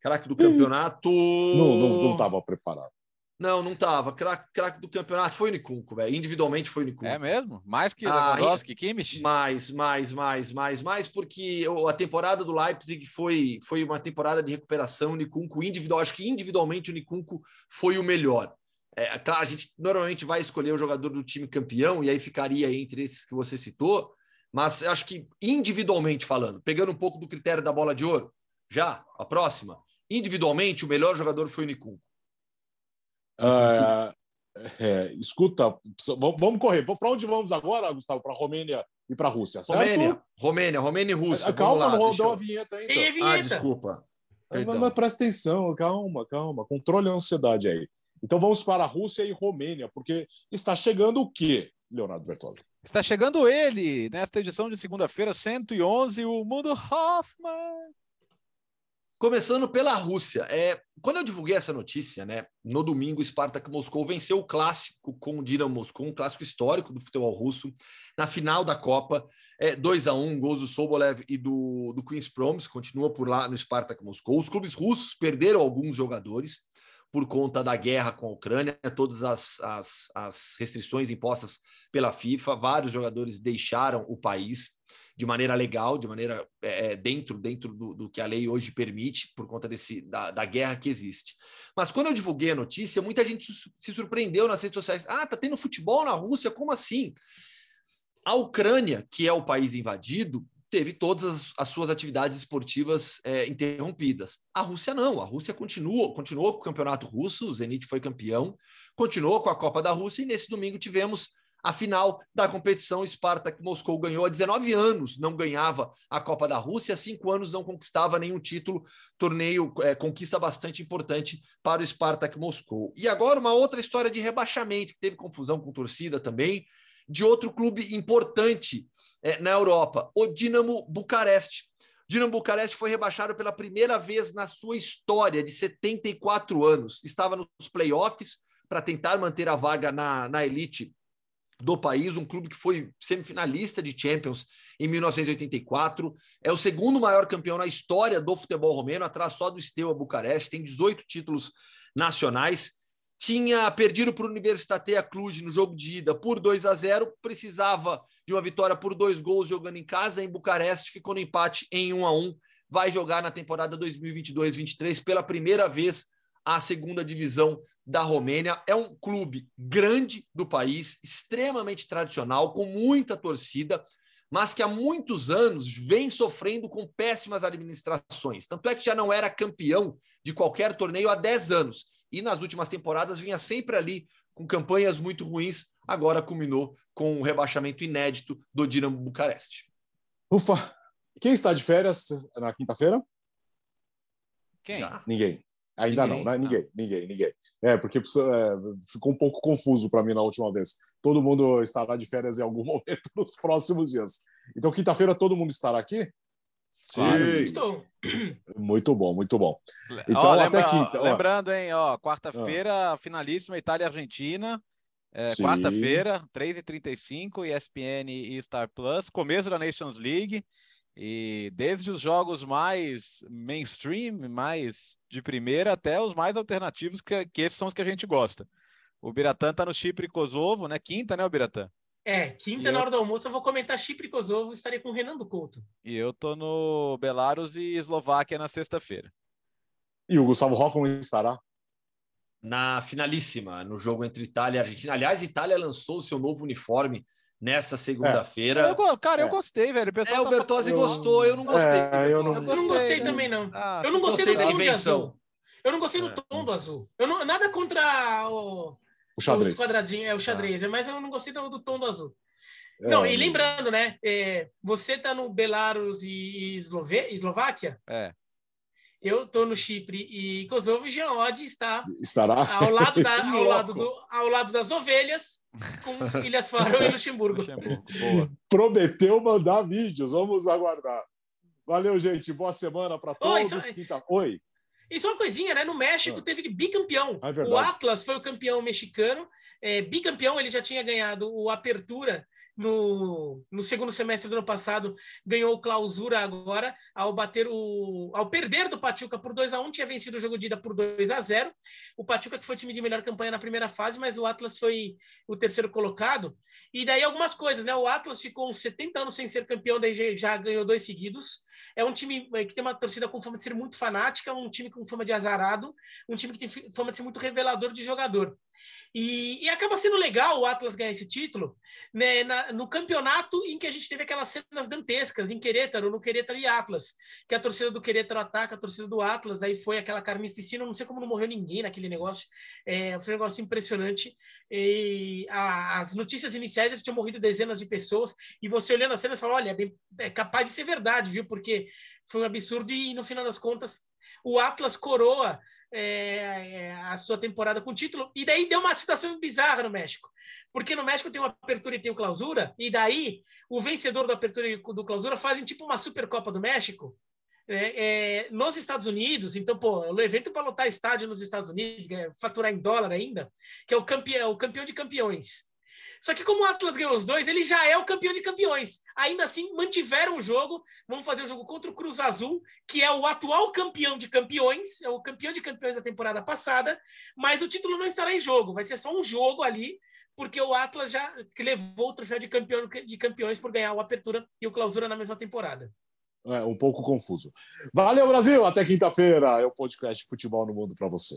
Craque do campeonato. Não estava preparado. Não, não tava. Craque crack do campeonato foi o Nicunco, velho. Individualmente foi o Nicunco. É mesmo? Mais que ah, Lewandowski, Kimmich? Mais, mais, mais, mais, mais, porque a temporada do Leipzig foi, foi uma temporada de recuperação. O Nicunco individual, acho que individualmente o Nicunco foi o melhor. É, claro, a gente normalmente vai escolher o jogador do time campeão e aí ficaria entre esses que você citou, mas acho que individualmente falando, pegando um pouco do critério da bola de ouro, já, a próxima, individualmente o melhor jogador foi o Nicunco. É, é, escuta, vamos correr. Para onde vamos agora, Gustavo? Para a Romênia e para a Rússia, certo? Romênia, Romênia, Romênia e Rússia. É, calma, lá, não rodou eu... a vinheta ainda. A vinheta? Ah, desculpa. Mas, mas presta atenção, calma, calma. Controle a ansiedade aí. Então vamos para a Rússia e Romênia, porque está chegando o quê, Leonardo Bertozzi? Está chegando ele, nesta edição de segunda-feira, 111, o Mundo Hoffman. Começando pela Rússia. É, quando eu divulguei essa notícia, né, no domingo, o Spartak Moscou venceu o clássico com o Dinamo Moscou, um clássico histórico do futebol russo, na final da Copa, é, 2 a 1 gols do Sobolev e do, do Queens Promise, continua por lá no Spartak Moscou. Os clubes russos perderam alguns jogadores por conta da guerra com a Ucrânia, todas as, as, as restrições impostas pela FIFA, vários jogadores deixaram o país de maneira legal, de maneira é, é, dentro dentro do, do, que a lei hoje permite, por conta desse, da, da, guerra que existe. Mas quando eu divulguei a notícia, muita gente se surpreendeu nas redes sociais. Ah, tá tendo futebol na Rússia? Como assim? A Ucrânia, que é o país invadido, teve todas as, as suas atividades esportivas é, interrompidas. A Rússia não, a Rússia continuou, continuou com o campeonato russo, o Zenit foi campeão, continuou com a Copa da Rússia e nesse domingo tivemos a final da competição. Spartak Moscou ganhou há 19 anos, não ganhava a Copa da Rússia, há cinco anos não conquistava nenhum título, torneio, é, conquista bastante importante para o Spartak Moscou. E agora uma outra história de rebaixamento, que teve confusão com torcida também, de outro clube importante é, na Europa, o Dinamo Bucareste. Dinamo Bucareste foi rebaixado pela primeira vez na sua história, de 74 anos. Estava nos playoffs para tentar manter a vaga na, na elite do país, um clube que foi semifinalista de Champions em 1984, é o segundo maior campeão na história do futebol romeno, atrás só do Steaua Bucareste, tem 18 títulos nacionais, tinha perdido para o Universitatea Cluj no jogo de ida por 2 a 0, precisava de uma vitória por dois gols jogando em casa, em Bucareste ficou no empate em 1 a 1, vai jogar na temporada 2022-23 pela primeira vez a segunda divisão da Romênia. É um clube grande do país, extremamente tradicional, com muita torcida, mas que há muitos anos vem sofrendo com péssimas administrações. Tanto é que já não era campeão de qualquer torneio há 10 anos. E nas últimas temporadas vinha sempre ali com campanhas muito ruins, agora culminou com um rebaixamento inédito do Dinamo Bucareste. Ufa! Quem está de férias na quinta-feira? Quem? Já. Ninguém. Ainda Ninguém? não, né? Ninguém, ninguém, ninguém. É, porque é, ficou um pouco confuso para mim na última vez. Todo mundo estará de férias em algum momento nos próximos dias. Então, quinta-feira, todo mundo estará aqui? Claro. Estou. Muito bom, muito bom. Então, Ó, até lembra- quinta, ó. Lembrando, hein, ó, quarta-feira, finalíssima Itália e Argentina. É, Sim. quarta-feira, 3h35, ESPN e Star Plus, começo da Nations League. E desde os jogos mais mainstream, mais de primeira, até os mais alternativos, que, que esses são os que a gente gosta. O Biratã tá no Chipre e Kosovo, né? Quinta, né, o Biratã? É, quinta E na eu- hora do almoço eu vou comentar Chipre e Kosovo, estarei com o Renando Couto. E eu tô no Belarus e Eslováquia na sexta-feira. E o Gustavo Hoffmann estará? Na finalíssima, no jogo entre Itália e Argentina. Aliás, Itália lançou o seu novo uniforme nessa segunda-feira. Eu go- cara, eu É. gostei, velho. O pessoal É, o tá Bertozzi eu- gostou, eu não gostei. É, do eu não- Eu não gostei, também, não. Ah, Eu não gostei do gostei da tom de azul. Eu não gostei do É. tom do azul. Eu não, nada contra o, O os xadrez. quadradinhos, é o xadrez, mas eu não gostei do, do tom do azul. É, Não, e lembrando, né? é, você tá no Belarus e Eslove- Eslováquia, É. eu tô no Chipre e Kosovo, e Jean Oddi está Estará? ao lado, da, ao, lado do, ao lado das ovelhas, com Ilhas Faro e Luxemburgo. Luxemburgo. Boa. Prometeu mandar vídeos, vamos aguardar. Valeu, gente. Boa semana para Oi, todos. só- Quinta... Oi. E só uma coisinha, né? No México Ah. teve bicampeão. É o Atlas foi o campeão mexicano. É, bicampeão, ele já tinha ganhado o Apertura no, no segundo semestre do ano passado, ganhou clausura agora, ao bater o. ao perder do Pachuca por 2 a 1 tinha vencido o jogo de ida por 2 a 0 O Pachuca que foi o time de melhor campanha na primeira fase, mas o Atlas foi o terceiro colocado. E daí algumas coisas, né? O Atlas ficou uns 70 anos sem ser campeão, daí já- ganhou dois seguidos. É um time eh, que tem uma torcida com fama de ser muito fanática, um time com fama de azarado, um time que tem fama de ser muito revelador de jogador. E, e acaba sendo legal o Atlas ganhar esse título né, na- no campeonato em que a gente teve aquelas cenas dantescas em Querétaro, no Querétaro e Atlas, que a torcida do Querétaro ataca a torcida do Atlas, aí foi aquela carnificina, não sei como não morreu ninguém naquele negócio, é, foi um negócio impressionante. E a- as notícias iniciais eles tinham morrido dezenas de pessoas, e você olhando as cenas fala: olha, é é capaz de ser verdade, viu? Porque foi um absurdo, e no final das contas, o Atlas coroa é, é, a sua temporada com título, e daí deu uma situação bizarra no México, porque no México tem o Apertura e tem o Clausura, e daí o vencedor do Apertura e do Clausura fazem tipo uma Supercopa do México, né, é, nos Estados Unidos, então, pô, o evento para lotar estádio nos Estados Unidos, faturar em dólar ainda, que é o campeão, o campeão de campeões. Só que como o Atlas ganhou os dois, ele já é o campeão de campeões. Ainda assim, mantiveram o jogo. Vamos fazer o jogo contra o Cruz Azul, que é o atual campeão de campeões, é o campeão de campeões da temporada passada, mas o título não estará em jogo. Vai ser só um jogo ali, porque o Atlas já levou o troféu de campeão de campeões por ganhar o Apertura e o Clausura na mesma temporada. É um pouco confuso. Valeu, Brasil. Até quinta-feira. É o podcast Futebol no Mundo para você.